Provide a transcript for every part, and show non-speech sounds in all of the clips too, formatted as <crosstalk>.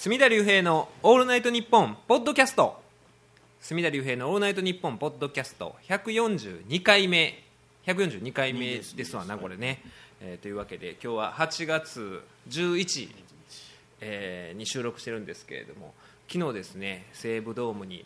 隅田隆平の「オールナイトニッポン」ポッドキャスト。隅田隆平の「オールナイトニッポン」ポッドキャスト。142回目142回目ですわなこれね、えーというわけで今日は8月11、えーに収録してるんですけれども昨日ですね西武ドームに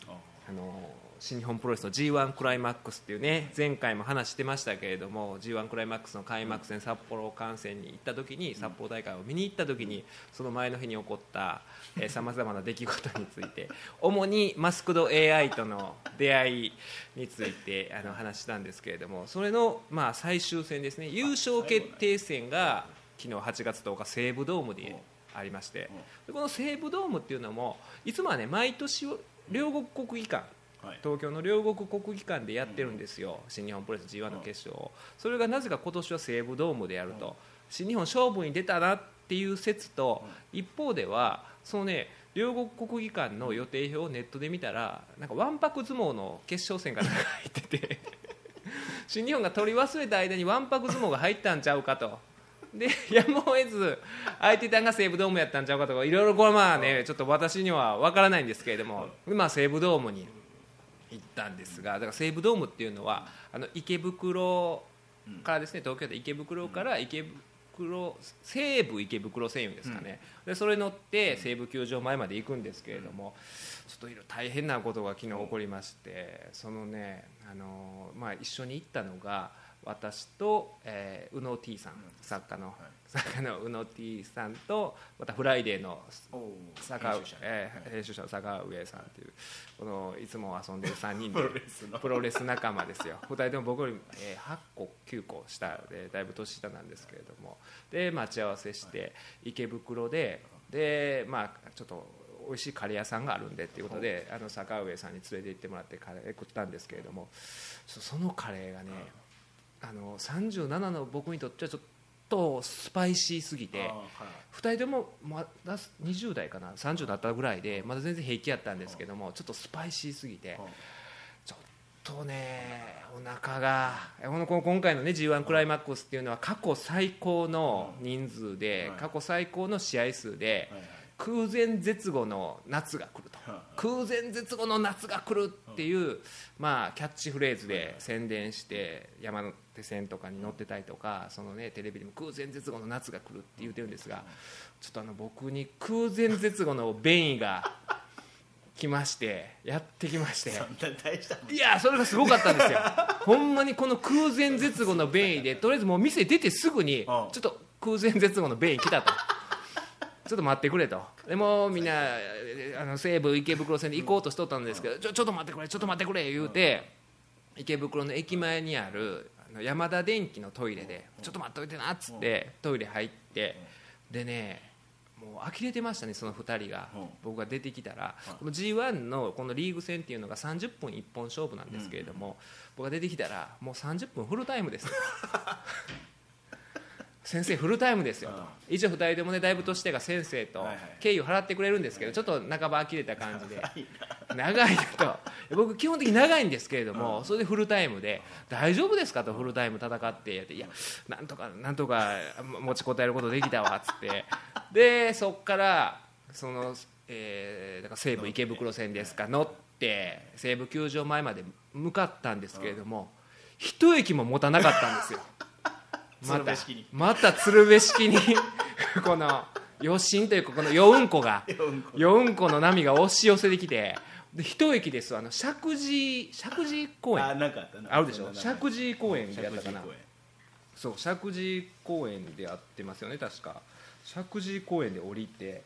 あの新日本プロレスの g 1クライマックスっていうね前回も話してましたけれども g 1クライマックスの開幕戦札幌観戦に行った時に札幌大会を見に行った時にその前の日に起こったさまざまな出来事について主にマスクド AI との出会いについてあの話したんですけれどもそれのまあ最終戦ですね優勝決定戦が昨日8月10日西武ドームでありましてでこの西武ドームっていうのもいつもはね毎年両国国技館はい。東京の両国国技館でやってるんですよ、新日本プロレス g 1の決勝を、それがなぜか今年は西武ドームでやると、新日本勝負に出たなっていう説と、一方ではそのね両国国技館の予定表をネットで見たらなんかわんぱく相撲の決勝戦が入ってて <laughs> 新日本が取り忘れた間にわんぱく相撲が入ったんちゃうかと。でやむを得ず相手団が西武ドームやったんちゃうかとかいろいろこれまあねちょっと私には分からないんですけれども、まあ、西武ドームに行ったんですがだから西武ドームっていうのはあの池袋からですね東京で池袋から池袋西武池袋線ですかね、でそれ乗って西武球場前まで行くんですけれども、ちょっといろいろ大変なことが昨日起こりましてそのねあの、まあ、一緒に行ったのが私と、えー宇野 T さん作家の、作家の宇野 T さんとまたフライデーの坂上編集者えー編集者の坂上さんっていうこのいつも遊んでる3人でプロレス仲間ですよ。2人とも僕より、えー8個9個下でだいぶ年下なんですけれども。で待ち合わせして池袋ででまあちょっと美味しいカレー屋さんがあるんでっていうことであの坂上さんに連れて行ってもらってカレー食ったんですけれどもそそのカレーがねあの37の僕にとってはちょっとスパイシーすぎて。2人ともまだ20代かな30だったぐらいでまだ全然平気やったんですけどもちょっとスパイシーすぎてちょっとねお腹がこの今回のね g 1クライマックスっていうのは過去最高の人数で過去最高の試合数で空前絶後の夏が来ると。空前絶後の夏が来るっていう、まあ、キャッチフレーズで宣伝して山手線とかに乗ってたりとかその、ね、テレビでも空前絶後の夏が来るって言ってるんですがちょっとあの僕に空前絶後の便意が来ましてやってきまして。いやそれがすごかったんですよ。<laughs> ほんまにこの空前絶後の便意でとりあえずもう店出てすぐにちょっと空前絶後の便意来たと。ちょっと待ってくれと。でもみんなえあの西武池袋線で行こうとしとったんですけどちょちょっと待ってくれちょっと待ってくれ言うて池袋の駅前にある山田電機のトイレでちょっと待っておいてなっつってトイレ入ってでねもう呆れてましたねその2人が。うん。僕が出てきたら。この g 1のこのリーグ戦っていうのが30分一本勝負なんですけれども僕が出てきたらもう30分フルタイムです <laughs> 先生フルタイムですよと。一応2人ともねだいぶ年手が先生と敬意を払ってくれるんですけどちょっと半ば呆れた感じで。長いな。と。僕基本的に長いんですけれどもそれでフルタイムで大丈夫ですかとフルタイム戦って。っていやなんとかなんとか持ちこたえることできたわっつって。でそっからその、えーだから西武池袋線ですか乗って西武球場前まで向かったんですけれども一駅も持たなかったんですよまた鶴瓶式に。また鶴瓶式に。<laughs> この余震というかこの余運湖が余運湖。余運湖の波が押し寄せてきてで一駅ですあの石神井石神井公園。あなんかあったな。あるでしょ？石神井公園でやったかな。そう石神井公園でやってますよね確か。石神井公園で降りて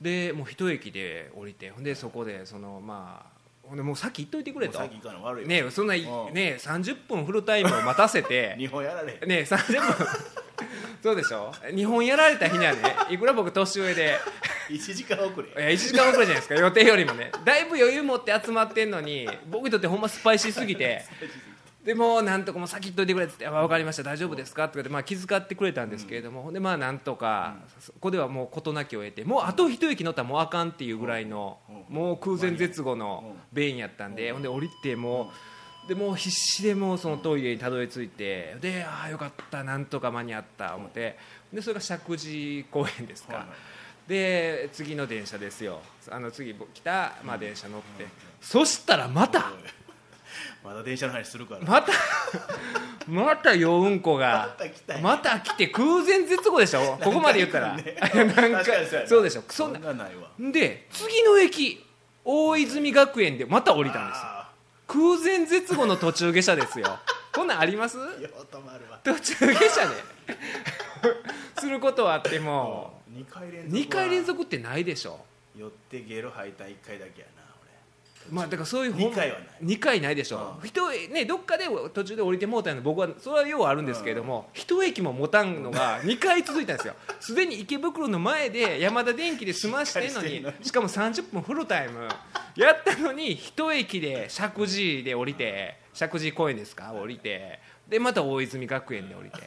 でもう一駅で降りてでそこでそのまあでもうさっき言っといてくれと。ねそんなねうん30分フルタイムを待たせて。<laughs> 日本やられね30分。<laughs> そうでしょ？日本やられた日にはねいくら僕年上で。1時間遅れ。いや1時間遅れじゃないですか。予定よりもね。だいぶ余裕持って集まってんのに僕にとってほんまスパイシーすぎて <laughs> でもうなんとかもう先行っといてくれっつって「あ分かりました大丈夫ですか?」ってまあ、気遣ってくれたんですけれども、でまあなんとか、そこではもう事なきを得てもうあと一息乗ったらもうあかんっていうぐらいの、もう空前絶後の便意やったんで、ほんで降りてもうでもう必死でもうそのトイレにたどり着いてでああよかったなんとか間に合った思ってでそれが石神井公園ですか、で次の電車ですよ。あの次来た、まあ、電車乗って、そしたらまた <laughs> まだ電車の話するから。また <laughs> またようんこが。また来たよまた来て空前絶後でしょ？<laughs> ここまで言ったら。何何回そうでしょ？そそんんななないわ。で次の駅大泉学園でまた降りたんです空前絶後の途中下車ですよ。こんなんあります？途中下車で。することはあっても。2回連続2回連続ってないでしょ。寄ってゲロ吐いた1回だけやなまあだからそういう二回はない。2回ないでしょ、うん。人ねどっかで途中で降りてもうたの僕はそれはようあるんですけれども、一駅も持たんのが2回続いたんですよ。<laughs> すでに池袋の前で山田電機で済ましてんのにしっかりしてんのに。しかも30分フルタイム。やったのに一駅で石神井で降りて石神井公園ですか？降りて。でまた大泉学園で降りて。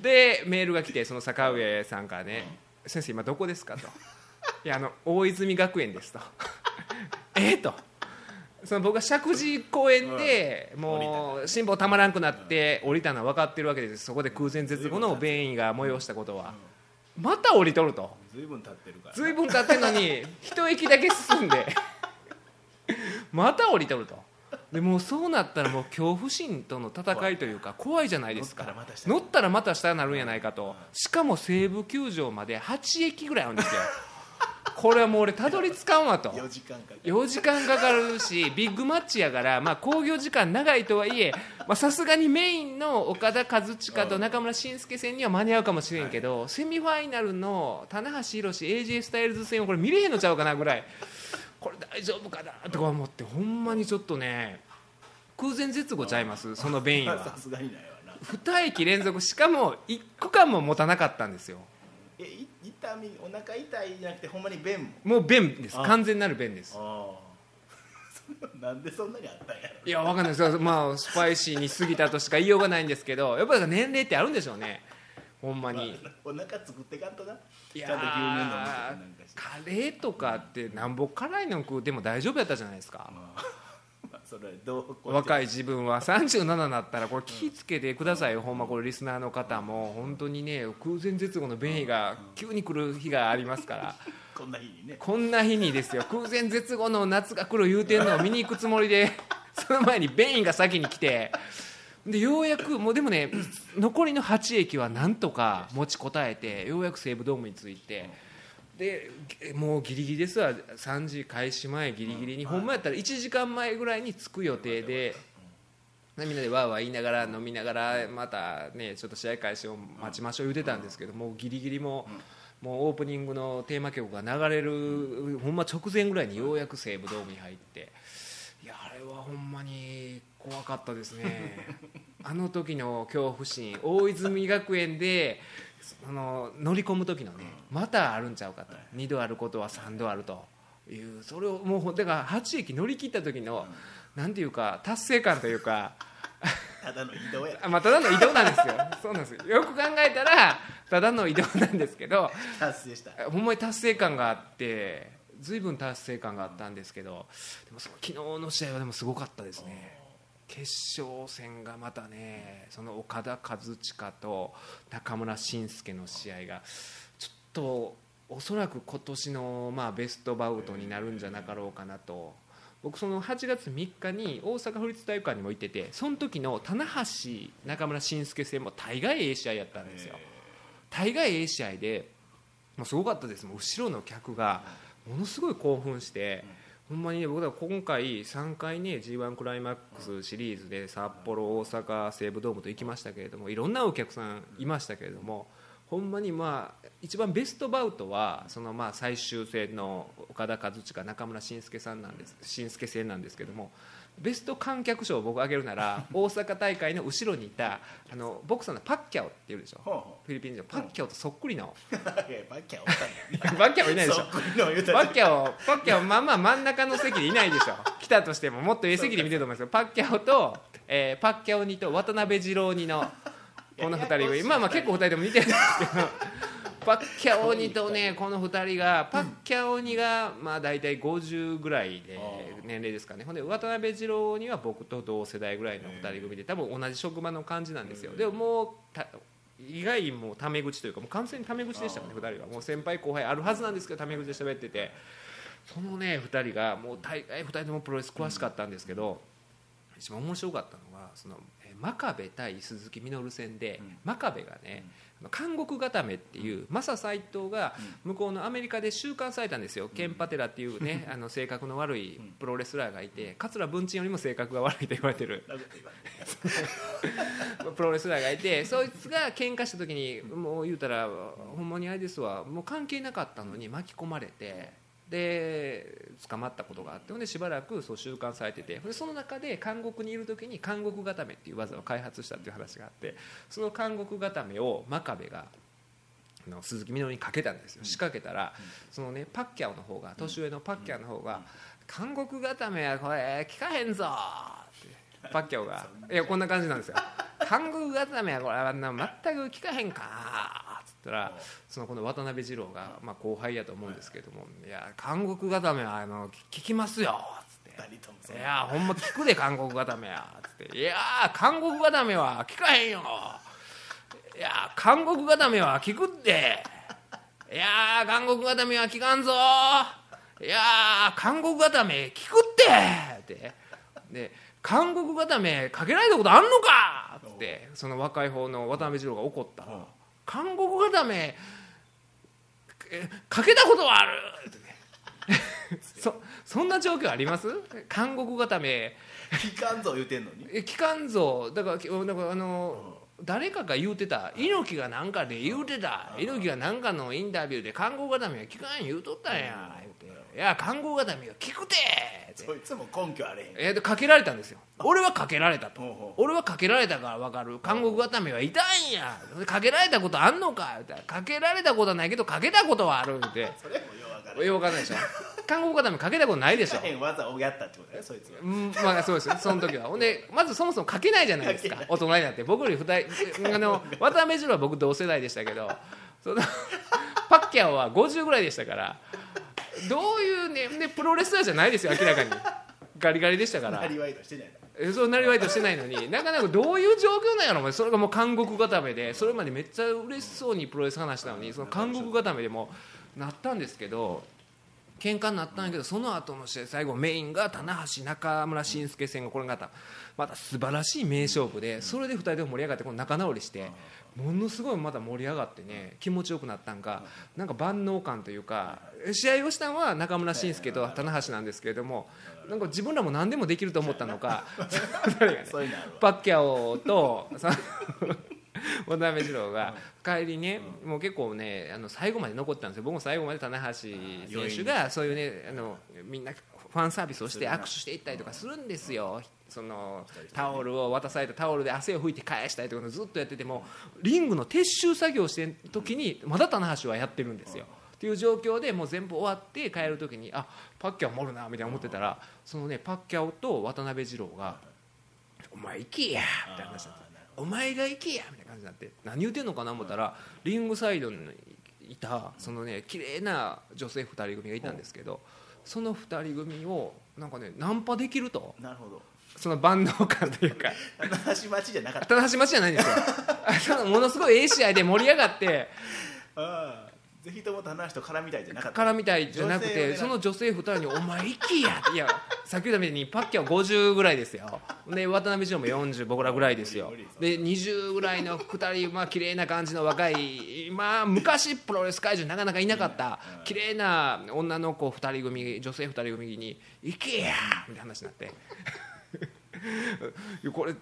でメールが来てその坂上さんからね「先生今どこですか?」と「いやあの大泉学園です」と「<laughs> えっ?」と。その僕が石神井公園でもう辛抱たまらんくなって降りたのは分かってるわけです。そこで空前絶後の便意が催したことは。また降りとると。ずいぶん経ってるから。ずいぶん経ってんのに <laughs> 一駅だけ進んで。また降りとると。でもうそうなったらもう恐怖心との戦いというか怖い。じゃないですか。乗ったらまた下乗ったらまた下になるんやないかと。しかも西武球場まで8駅ぐらいあるんですよ <laughs> <laughs> これはもう俺たどり着かんわと。4時間かかる。4時間かかるしビッグマッチやからまあ興行時間長いとはいえまあさすがにメインの岡田和親と中村慎介戦には間に合うかもしれんけど、セミファイナルの棚橋宏 AJ スタイルズ戦をこれ見れへんのちゃうかなぐらいこれ大丈夫かなとか思ってほんまにちょっとね空前絶後ちゃいますその便意は。<laughs> さすがにないわな。2駅連続しかも1区間も持たなかったんですよ。えい痛みお腹痛いじゃなくてほんまに便も？もう便です。あ。完全なる便です。ああ。<laughs> なんでそんなにあったんやろ。いやわかんないです。まあスパイシーに過ぎたとしか言いようがないんですけどやっぱり年齢ってあるんでしょうね。ほんまに。お腹作ってかんとな。いちゃんと牛乳飲むとかなんーかして。カレーとかってなんぼ辛いの食うても大丈夫やったじゃないですか。まあまあそれどう若い自分は37になったらこれ気ぃつけてくださいよほんまこれリスナーの方も。本当にね空前絶後の便意が急に来る日がありますから。<laughs> こんな日にね。こんな日にですよ。空前絶後の夏が来る言うてんのを見に行くつもりで <laughs> その前に便意が先に来て。でようやくもうでもね残りの8駅はなんとか持ちこたえてようやく西武ドームに着いてでもうギリギリですわ。3時開始前ギリギリに。ほんまやったら1時間前ぐらいに着く予定で。みんなでわーわー言いながら飲みながらまたねちょっと試合開始を待ちましょう言うてたんですけどもうギリギリももうオープニングのテーマ曲が流れるほんま直前ぐらいにようやく西武ドームに入って。いやあれはほんまに怖かったですね。<laughs> あの時の恐怖心大泉学園でその乗り込む時のねまたあるんちゃうかと。2度あることは3度あると。いうそれをもうだから8駅乗り切った時のなんていうか達成感というか <laughs> ただの移動や。あ <laughs> まあ、ただの移動なんですよ。そうなんですよ。よく考えたらただの移動なんですけど達成した。ほんまに達成感があって随分達成感があったんですけどでもその昨日の試合はでもすごかったですね決勝戦がまたねその岡田和親と中村慎介の試合がちょっとおそらく今年のまあベストバウトになるんじゃなかろうかなと。僕その8月3日に大阪府立体育館にも行っててその時の棚橋中村慎介戦も大概ええ試合やったんですよ。大概ええ試合でもうすごかったです。もう後ろの客がものすごい興奮して、ほんまにね僕ら今回3回ね g 1クライマックスシリーズで札幌大阪西武ドームと行きましたけれどもいろんなお客さんいましたけれどもほんまにまあ一番ベストバウトはそのまあ最終戦の岡田和親中村慎介さんなんです慎介戦なんですけどもベスト観客賞を僕挙げるなら <laughs> 大阪大会の後ろにいたあのボクサーのパッキャオっていうでしょ？ほうほフィリピン人のパッキャオとそっくりの。う <laughs> いやバッキャおったんや <laughs> パッキャオいないでしょ？パらッキャオパッキャオまあまあ真ん中の席でいないでしょ？来たとしてももっとええ席で見てると思いますよ。パッキャオと、えーパッキャオにと渡辺二郎にのこの二人組。まあまあ結構二人とも似てるんですけどパッキャオニとね <laughs> この二人がパッキャオニがまあ大体50ぐらいで年齢ですかね。ほんで渡辺二郎には僕と同世代ぐらいの二人組で多分同じ職場の感じなんですよ。でももうた意外もうタメ口というかもう完全にタメ口でしたもんね2人は。もう先輩後輩あるはずなんですけどタメ口で喋ってて。そのね2人がもう大概2人ともプロレス詳しかったんですけど、一番面白かったのがそのえ真壁対鈴木みのる戦で、うん。真壁がね、監獄固めっていうマサ斎藤が向こうのアメリカで収監されたんですよ、ケンパテラっていうね <laughs> あの性格の悪いプロレスラーがいて桂文鎮よりも性格が悪いと言われてる。<laughs> プロレスラーがいてそいつが喧嘩した時にもう言うたらほんまにあれですわもう関係なかったのに巻き込まれてで捕まったことがあってほんでしばらくそう収監されててでその中で監獄にいる時に監獄固めっていう技を開発したっていう話があってその監獄固めを真壁があの鈴木みのるにかけたんですよ。仕掛けたらそのねパッキャオの方が年上のパッキャオの方が「監獄固めはこれ効かへんぞ」ってパッキャオが。<laughs> いやこんな感じなんですよ「監獄固めはこれあんな全く効かへんか」ったらそのこの渡辺二郎が、まあ、後輩やと思うんですけども「い。や監獄固めはあの効きますよ」っつって。いう。やほんま聞くで韓国固めやつって「いや韓国固めは聞かへんよ」「いや韓国固めは聞くって」「いや韓国固めは聞かんぞ」「いや韓国固め聞くって」って。で「韓国固めかけられたことあんのか!」って。その若い方の渡辺二郎が怒った。ら「韓国固めえかけたことはある! <laughs>」そそんな状況あります？韓国固め聞かんぞ言うてんのに？え聞かんぞだからきだからあの誰かが言うてた。猪木が何かで言うてた。猪木が何かのインタビューで韓国固めは聞かん言うとったんや。言うて「いや韓国固めが聞くて!」そいつも根拠あれへん。えーでかけられたんですよ。俺はかけられたと。俺はかけられたから分かる。韓国固めはいたんや。かけられたことあんのか。かけられたことはないけどかけたことはあるって <laughs> それもよう分かん。ないでしょ。韓国固めかけたことないでしょ。聞かへん技をやったってことだよそいつは。うんまあそうですよ。その時は。ほんでまずそもそも書けないじゃないですか。大人になって僕より2人あの渡辺二郎は僕同世代でしたけどその <laughs> パッキャオは50ぐらいでしたからどういうねでプロレスラーじゃないですよ明らかに。ガリガリでしたから。なりわいとしてないそうなりわいとしてないのに。なかなかどういう状況なんやろそれがもう監獄固めで。それまでめっちゃ嬉しそうにプロレス話したのにその監獄固めでもなったんですけど喧嘩になったんやけどその後の試合最後メインが棚橋中村慎介戦がこれがまた素晴らしい名勝負でそれで2人で盛り上がってこの仲直りしてものすごいまた盛り上がってね気持ちよくなったんかなんか万能感というか試合をしたのは中村慎介と棚橋なんですけれどもなんか自分らも何でもできると思ったのか <laughs> 2人がねそういうのあるわ。パッキャオと <laughs> 渡辺二郎が帰りねもう結構ねあの最後まで残ってたんですよ。僕も最後まで棚橋選手がそういうねあのみんなファンサービスをして握手していったりとかするんですよそのタオルを渡されたタオルで汗を拭いて返したりとかずっとやっててもリングの撤収作業をしてる時にまだ棚橋はやってるんですよ。っていう状況でもう全部終わって帰る時にあパッキャオもおるなみたいな思ってたらそのねパッキャオと渡辺二郎が「お前行けや」みたいな話になって「お前が行けや」みたいな感じになって何言うてんのかな思ったらリングサイドにいたそのね綺麗な女性2人組がいたんですけどその2人組をなんかねナンパできると。なるほどその万能感というか。話待ちじゃなかった。棚橋町じゃないんですよ。ものすごいええ試合で盛り上がって。<laughs> ああぜひとも棚橋と絡みたいじゃなかった。からみたいじゃなくてその女性2人に「お前行きや」いやさっき言ったみたいにパッキャは50ぐらいですよ。で渡辺二郎も40僕らぐらいですよ。で20ぐらいの2人まあ綺麗な感じの若いまあ昔プロレス会場になかなかいなかった綺麗な女の子2人組女性2人組に「行けや!」みたいな話になって。<laughs> これい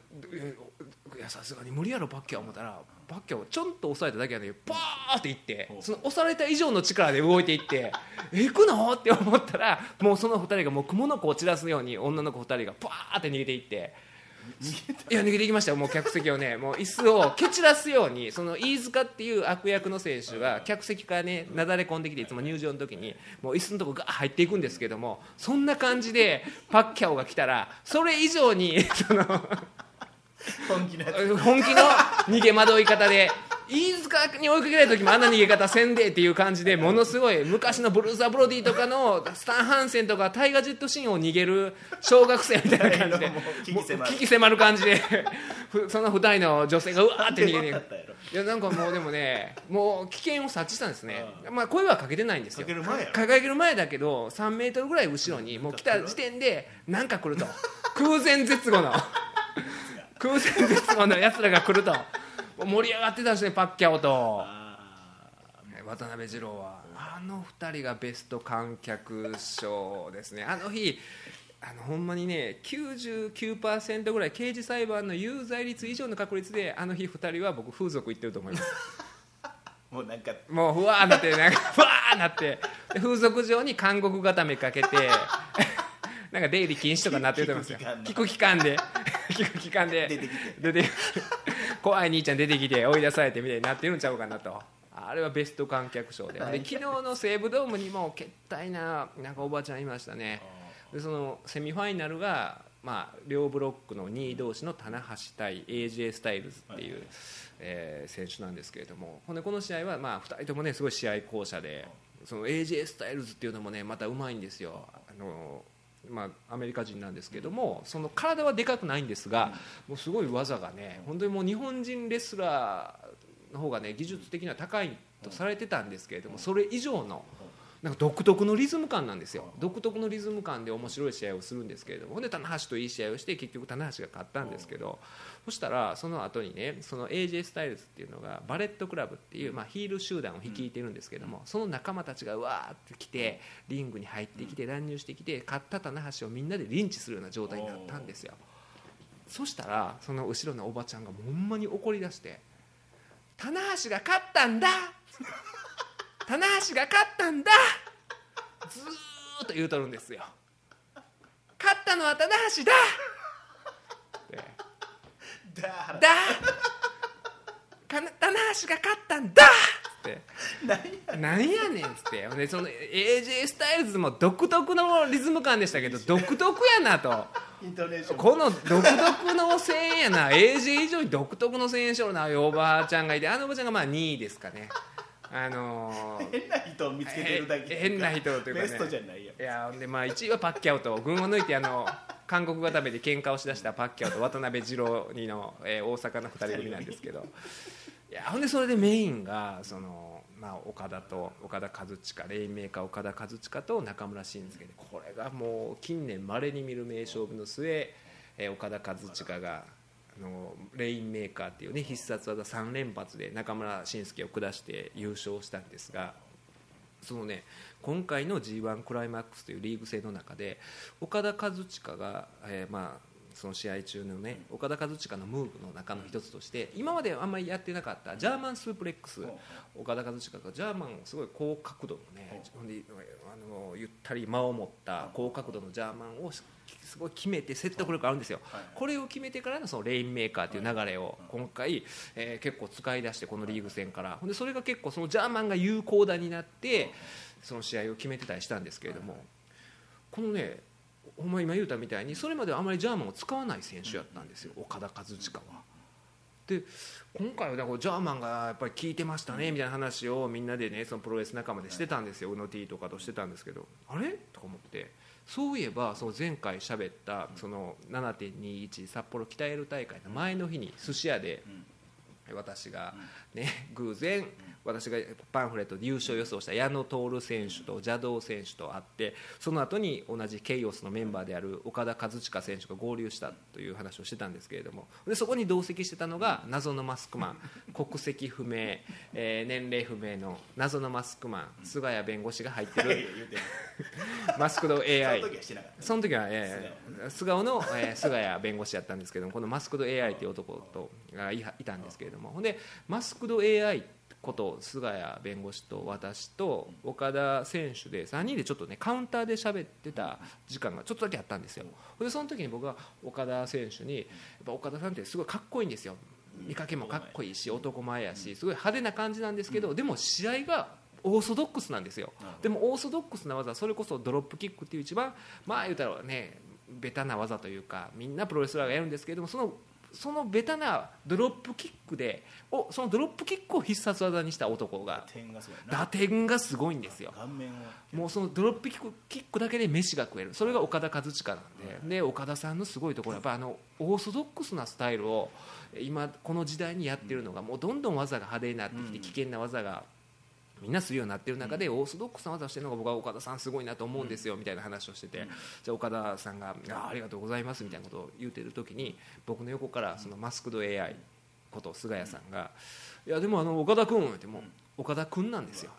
やさすがに無理やろパッキャ思ったらパッキャをちょんと押さえただけやのにパーっていってその押された以上の力で動いていって「え <laughs> 行くの?」って思ったらもうその2人がもう蜘蛛の子を散らすように女の子2人がパーって逃げていって。いや逃げていきましたよ。もう客席をね。もう椅子を蹴散らすようにその飯塚っていう悪役の選手が客席からねなだれ込んできていつも入場の時にもう椅子のとこガー入っていくんですけどもそんな感じでパッキャオが来たらそれ以上にその本気のやつ。本気の逃げ惑い方で飯塚に追いかけられた時もあんな逃げ方せんでっていう感じでものすごい昔のブルーザ・ブロディとかのスタン・ハンセンとかタイガー・ジェットシーンを逃げる小学生みたいな感じで危機迫る。感じでふその二人の女性がうわーって逃げてい <laughs> やなんかもうでもねもう危険を察知したんですね、まあ、声はかけてないんですよ。かける前やろ。かかける前だけど3メートルぐらい後ろにもう来た時点でなんか来ると。<laughs> 空前絶後の。<laughs> 空前絶後のやつらが来ると盛り上がってたんですねパッキャオと。あ渡辺二郎は。あの2人がベスト観客賞ですね。あの日あのほんまにね99%ぐらい刑事裁判の有罪率以上の確率であの日2人は僕風俗行ってると思います。ー <laughs> もうなんか。もうふわーなってなんか <laughs> ふわーなって。で風俗場に監獄固めかけて <laughs> なんか出入り禁止とかなってると思いますよ。聞く期間で。聞く期間で。出てきて。出て怖い兄ちゃん出てきて追い出されてみたいになってるんちゃうかなと。あれはベスト観客賞で。で昨日の西武ドームにもけったいななんかおばちゃんいましたね。でそのセミファイナルが、まあ、両ブロックの2位同士の棚橋対 AJ スタイルズっていう、えー選手なんですけれどもほんでこの試合は、まあ、2人ともねすごい試合巧者でその AJ スタイルズっていうのもねまたうまいんですよ。あのまあ、アメリカ人なんですけどもその体はでかくないんですがもうすごい技がね本当にもう日本人レスラーの方がね技術的には高いとされてたんですけれどもそれ以上のなんか独特のリズム感なんですよ。独特のリズム感で面白い試合をするんですけれどもほんで棚橋といい試合をして結局棚橋が勝ったんですけどそしたらその後にねその AJ スタイルズっていうのがバレットクラブっていう、まあ、ヒール集団を率いてるんですけどもその仲間たちがうわーって来てリングに入ってきて乱入してきて勝った棚橋をみんなでリンチするような状態になったんですよ。そしたらその後ろのおばちゃんがほんまに怒り出して「棚橋が勝ったんだ! <laughs>」棚橋が勝ったんだ！ずーっと言うとるんですよ。勝ったのは棚橋だだ。ーだ。かな棚橋が勝ったんだ。って。なんやねん。っつって。でその AJ スタイルズも独特のリズム感でしたけど独特やなと。この独特の声援やな。AJ 以上に独特の声援しよるなおばあちゃんがいて。あのおばちゃんがまあ2位ですかね。あのー変な人を見つけてるだけへ変な人というかね。ベストじゃないよいやでまあ1位はパッキャオと群を抜いてあの韓国固めで喧嘩をしだしたパッキャオと渡辺二郎にの、えー大阪の2人組なんですけどいやほんでそれでメインがその、まあ、岡田と岡田和親レインメーカー岡田和親と中村慎介でこれがもう近年まれに見る名勝負の末、えー岡田和親があのレインメーカーっていうね必殺技3連発で中村慎介を下して優勝したんですが。そのね今回の g 1クライマックスというリーグ戦の中で岡田和親が、えーまあ、その試合中のね岡田和親のムーブの中の一つとして今まであんまりやってなかったジャーマンスープレックス岡田和親がジャーマンをすごい高角度のねあのゆったり間を持った高角度のジャーマンをすごい決めて説得力あるんですよ。はいこれを決めてからのそのレインメーカーという流れを今回、えー結構使い出してこのリーグ戦から。でそれが結構そのジャーマンが有効打になってその試合を決めてたりしたんですけれどもこのねお前今言うたみたいにそれまではあまりジャーマンを使わない選手やったんですよ岡田和親は。で今回はだからジャーマンがやっぱり効いてましたねみたいな話をみんなでねそのプロレス仲間でしてたんですよ宇野 T とかとしてたんですけどあれ？とか思って。そういえばその前回喋ったその7.21札幌鍛える大会の前の日に寿司屋で私がね偶然私がパンフレットで優勝予想した矢野徹選手と邪道選手と会ってその後に同じケイオスのメンバーである岡田和親選手が合流したという話をしてたんですけれどもでそこに同席してたのが謎のマスクマン <laughs> 国籍不明、えー年齢不明の謎のマスクマン菅谷弁護士が入ってる。マスクド AI その時はしてなかった。その時は、えー、菅生の、えー菅谷弁護士やったんですけどもこのマスクド AI という男とがいいたんですけれども。ほんでマスクド AI こと菅谷弁護士と私と岡田選手で3人でちょっとねカウンターで喋ってた時間がちょっとだけあったんですよ。でその時に僕は岡田選手にやっぱ岡田さんってすごいかっこいいんですよ。見かけもかっこいいし男前やしすごい派手な感じなんですけどでも試合がオーソドックスなんですよ。でもオーソドックスな技それこそドロップキックっていう一番まあ言うたらねベタな技というかみんなプロレスラーがやるんですけれどもそのそのベタなドロップキックでおそのドロップキックを必殺技にした男が打点がすごいんですよ。顔面を。もうそのドロップキックキックだけで飯が食える。それがオカダ・カズチカなんで。でオカダさんのすごいところはやっぱあのオーソドックスなスタイルを今この時代にやってるのがもうどんどん技が派手になってきて危険な技がみんなするようになってる中でオーソドックスな技をしてるのが僕は岡田さんすごいなと思うんですよみたいな話をしてて。じゃあ岡田さんがあありがとうございますみたいなことを言うてる時に僕の横からそのマスクド AI こと菅谷さんが「いやでもあの岡田君」ってもう岡田君なんですよ。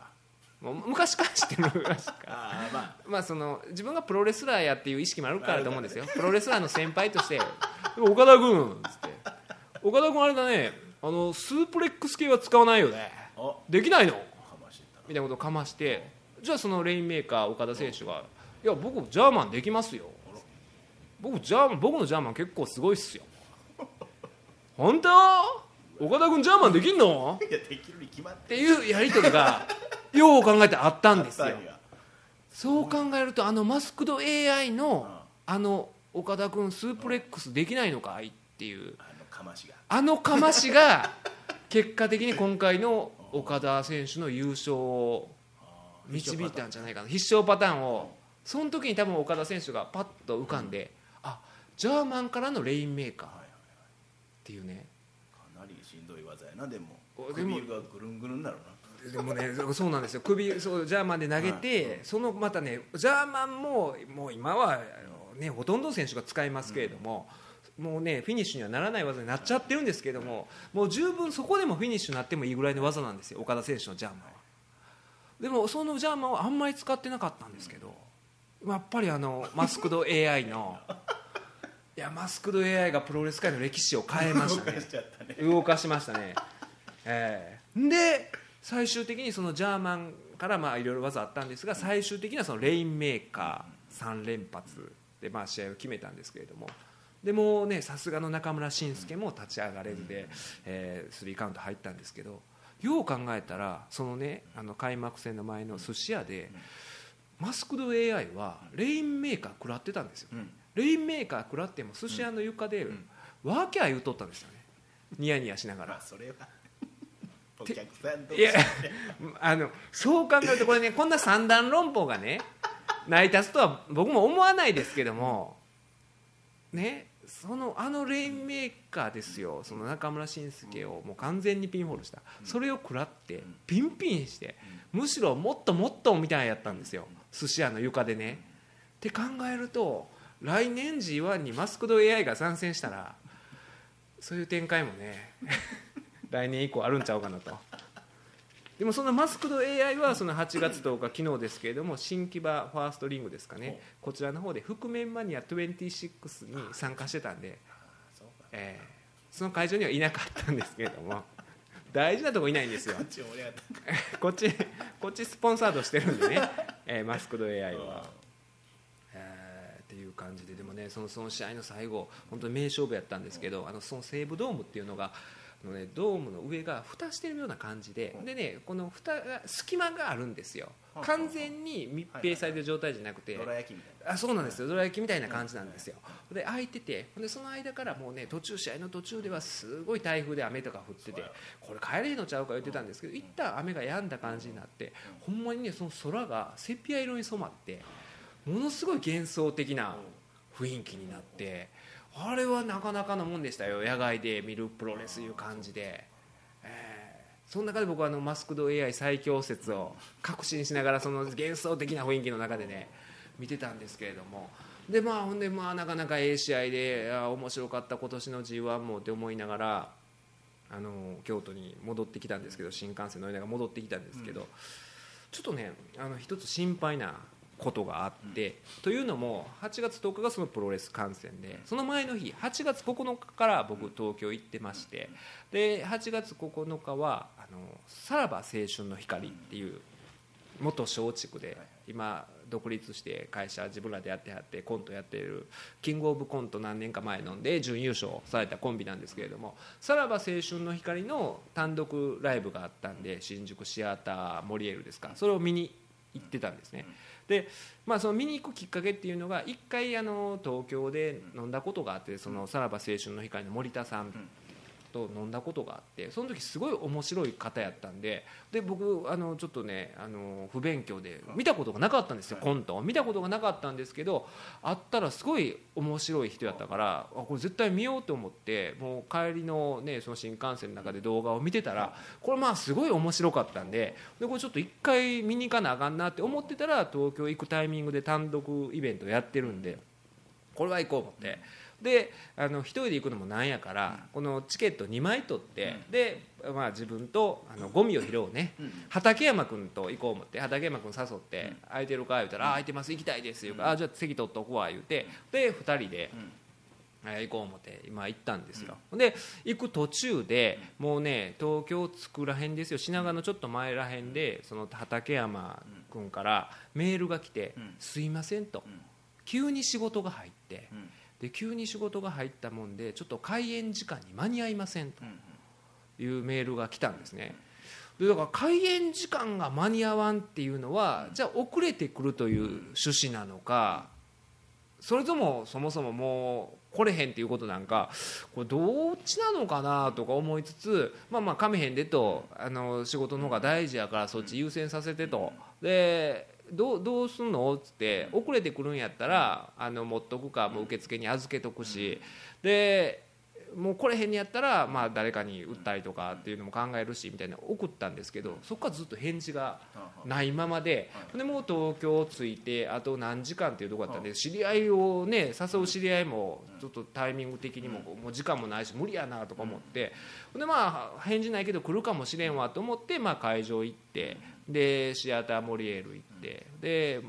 もう昔から知ってる昔から。<laughs> まあ。まあ、その自分がプロレスラーやっていう意識もあるからと思うんですよ。プロレスラーの先輩として「<laughs> 岡田君」っつって「岡田君あれだねあのスープレックス系は使わないよね。お。できないの?」みたいなことをかましてじゃあそのレインメーカー岡田選手が「いや僕ジャーマンできますよ。僕ジャーマン僕のジャーマン結構すごいっすよ。本当？岡田君ジャーマンできんの?」いやできるに決まっってていうやり取りがよう考えてあったんですよ。そう考えるとあのマスクド AI のうん。あの岡田君スープレックスできないのかいっていう。あのかましが。あのかましが結果的に今回の岡田選手の優勝を導いたんじゃないかな。必勝パターンをその時に多分岡田選手がパッと浮かんで、あジャーマンからのレインメーカーっていうね。かなりしんどい技やなでも。首がぐるんぐるんなるな。でもねそうなんですよ。首そうジャーマンで投げて、そのまたねジャーマンももう今はあのねほとんどの選手が使いますけれども、もうねフィニッシュにはならない技になっちゃってるんですけれどももう十分そこでもフィニッシュになってもいいぐらいの技なんですよオカダ選手のジャーマンは。でもそのジャーマンはあんまり使ってなかったんですけどやっぱりあのマスクド AI のいやマスクド AI がプロレス界の歴史を変えましたね。動かしちゃったね。動かしましたね、ええ。で最終的にそのジャーマンからまあいろいろ技あったんですが最終的にはそのレインメーカー3連発でまあ試合を決めたんですけれどもでもうねさすがの中村慎介も立ち上がれずで、えー、スリーカウント入ったんですけどよう考えたらそのねあの開幕戦の前の寿司屋でマスクド AI はレインメーカー食らってたんですよ。うん。レインメーカー食らっても寿司屋の床でん。ワーキャー言うとったんですよね。ニヤニヤしながら。まあそれは。<laughs> お客さんといやあのそう考えるとこれねこんな三段論法がね成り立つとは僕も思わないですけどもねそのあのレインメーカーですよ。その中村慎介をもう完全にピンホールした。それを食らってピンピンしてむしろもっともっとみたいなやったんですよ。寿司屋の床でね。って考えると来年 G1 にマスクド AI が参戦したらそういう展開もね <laughs> 来年以降あるんちゃうかなと。でもそのマスクド AI はその8月10日昨日ですけれども新木場ファーストリングですかね。こちらの方で覆面マニア26に参加してたんで、えーその会場にはいなかったんですけれども。<laughs> 大事なとこいないんですよ。こっち <laughs> こっちこっちスポンサードしてるんでね、<laughs> えーマスクド AI は。えーっていう感じで。でもねそのその試合の最後本当に名勝負やったんですけどあのその西武ドームっていうのがあの、ね、ドームの上が蓋してるような感じででねこの蓋が隙間があるんですよ。完全に密閉されてる状態じゃなくてあそうなんですよ。どら焼きみたいな感じなんですよ。で開いててでその間からもうね途中試合の途中ではすごい台風で雨とか降っててこれ帰れへんのちゃうか言ってたんですけど一旦雨が止んだ感じになってほん。まにねその空がセピア色に染まってものすごい幻想的な雰囲気になってあれはなかなかのもんでしたよ。野外で見るプロレスいう感じで。えーその中で僕はあのマスクド AI 最強説を確信しながらその幻想的な雰囲気の中でね見てたんですけれども。でまあほんでまあなかなかええ試合であ面白かった今年の g 1もって思いながらあの京都に戻ってきたんですけど新幹線乗りながら戻ってきたんですけど、ちょっとねあの一つ心配なことがあって、というのも8月10日がそのプロレス観戦でその前の日8月9日から僕東京行ってましてで8月9日はあのさらば青春の光っていう元松竹で今独立して会社自分らでやってはってコントやっているキングオブコント何年か前のんで準優勝されたコンビなんですけれどもさらば青春の光の単独ライブがあったんで新宿シアターモリエルですかそれを見に行ってたんですね、で、まあ、その見に行くきっかけっていうのが一回あの東京で飲んだことがあってそのさらば青春の光の森田さんと飲んだことがあってその時すごい面白い方やったんでで僕あのちょっとねあの不勉強で見たことがなかったんですよコントを。見たことがなかったんですけどあったらすごい面白い人やったからあこれ絶対見ようと思ってもう帰りの,、ね、その新幹線の中で動画を見てたらこれまあすごい面白かったんででこれちょっと一回見に行かなあかんなって思ってたら東京行くタイミングで単独イベントやってるんでこれは行こう思って。であの1人で行くのもなんやから、このチケット2枚取って、で、まあ、自分とあのゴミを拾うね、畠山君と行こう思って畠山君誘って「空いてるか?」言うたら「あ空いてます行きたいです」言うから「あじゃあ席取っとこわ」言うてで2人で。行こう思って今行ったんですよ、で行く途中でもうね東京着くらへんですよ。品川のちょっと前らへんでその畠山君からメールが来て「すいません」と。急に仕事が入ってで急に仕事が入ったもんでちょっと開演時間に間に合いませんというメールが来たんですね。でだから開演時間が間に合わんっていうのはじゃあ遅れてくるという趣旨なのかそれともそもそももう来れへんっていうことなんかこれどっちなのかなとか思いつつまあまあかめへんでとあの仕事の方が大事やからそっち優先させてと。でどうどうすんの?」っつって遅れてくるんやったらあの持っとくかもう受付に預けとくし。でもう来れへんにやったら、まあ、誰かに売ったりとかっていうのも考えるしみたいな送ったんですけどそこからずっと返事がないままででもう東京着いてあと何時間っていうとこだったんで知り合いをね誘う知り合いもちょっとタイミング的にももう時間もないし無理やなとか思って。でまあ返事ないけど来るかもしれんわと思って、まあ、会場行ってでシアターモリエール行ってで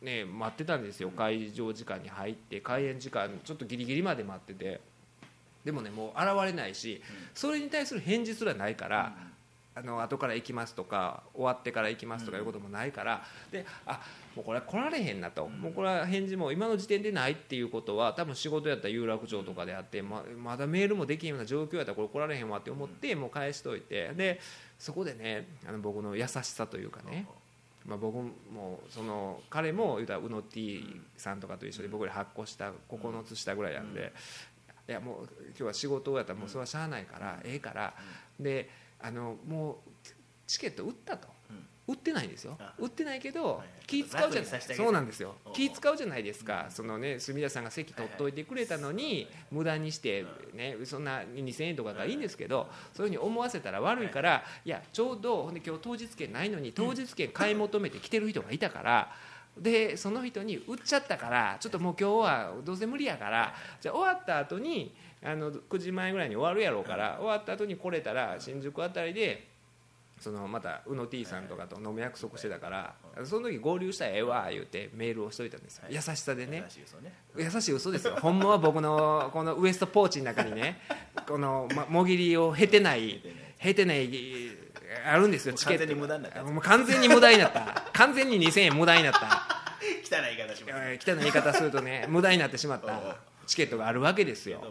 ね待ってたんですよ。会場時間に入って開演時間ちょっとギリギリまで待ってて。でもねもう現れないし、それに対する返事すらないから、あの後から行きますとか終わってから行きますとかいうこともないからであもうこれは来られへんなと、もうこれは返事も今の時点でないっていうことは多分仕事やったら有楽町とかであってままだメールもできんような状況やったらこれ来られへんわって思ってもう返しといてでそこでねあの僕の優しさというかね。まあ、僕もその彼も言うたら宇野 T さんとかと一緒に僕ら発行した9つ下ぐらいなんでいやもう今日は仕事やったらもうそれはしゃあないから、ええからであのもうチケット売ったと。売ってないんですよ。売ってないけど気使うじゃない。そうなんですよ。気使うじゃないですか。そのね住田さんが席取っといてくれたのに無駄にしてねそんな2000円とかがいいんですけどそういうふうに思わせたら悪いからい。やちょうどほんで今日当日券ないのに当日券買い求めて来てる人がいたからでその人に売っちゃったからちょっともう今日はどうせ無理やからじゃあ終わった後にあの9時前ぐらいに終わるやろうから終わった後に来れたら新宿あたりでそのまた宇野 T さんとかと飲む約束してたからその時合流したらええわ言うてメールをしといたんですよ。優しさでね。優しい嘘ですよ。ほんまは僕の <laughs> このウエストポーチの中にねこのもぎりを経てない経てない。あるんですよチケットもう完全に無駄になった。完全に2000円無駄になった。<laughs> 汚い言い方します汚い言い方するとね無駄になってしまったチケットがあるわけですよ。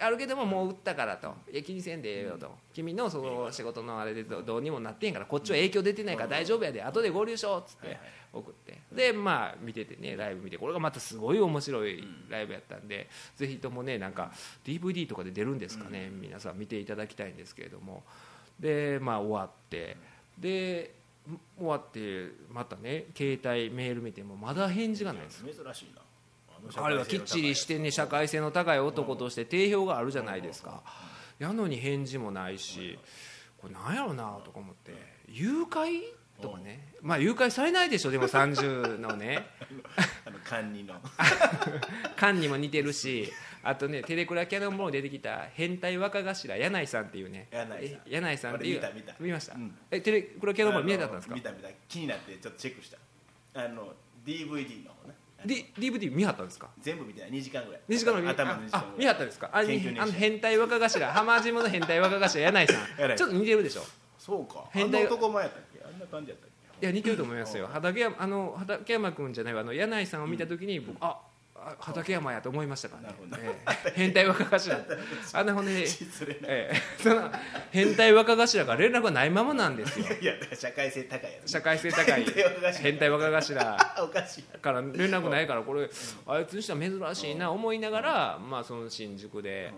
あるけどももう売ったからと。いや気にせんでええよと、君のその仕事のあれでどうにもなってんからこっちは影響出てないから大丈夫やで。後で合流しようっつって送って。でまあ見ててねライブ見て。これがまたすごい面白いライブやったんでぜひともねなんか DVD とかで出るんですかね。皆さん見ていただきたいんですけれども。でまあ終わって。で終わってまたね携帯メール見てもまだ返事がないです珍しいな彼はきっちりしてね社会性の高い男として定評があるじゃないですか。やのに返事もないしこれなんやろうなとか思って誘拐とかね。まあ誘拐されないでしょでも30のね。あの管理の。<laughs> 缶にも似てるしあとねテレクラキャノンボール出てきた変態若頭柳井さんっていうね。柳井さん。っていう見た見た。見ました、うん、えテレクラキャノンボール見えたんですか？見た見た。気になってちょっとチェックした。あの DVD の方ね D、DVD 見はったんですか？全部見てない。2時間ぐらい。2時間ぐらい頭の2時間あ見はったんですか？ああの変態若頭浜島の変態若頭柳井さん。<laughs> ちょっと似てるでしょ？そうか。変態男前やったっけ？あんな感じやったっけ？いや似てると思いますよ。畠山あの畠山君じゃないあの柳井さんを見た時に僕、ああ畠山やと思いましたからね。ええ。変態若頭。<laughs> あのほんで、ええ、その変態若頭が連絡がないままなんですよ。いや社会性高いやろ社会性高い。変態若頭。<laughs> かしいやから連絡ないからこれあいつにしては珍しいな思いながら、まあ、その新宿で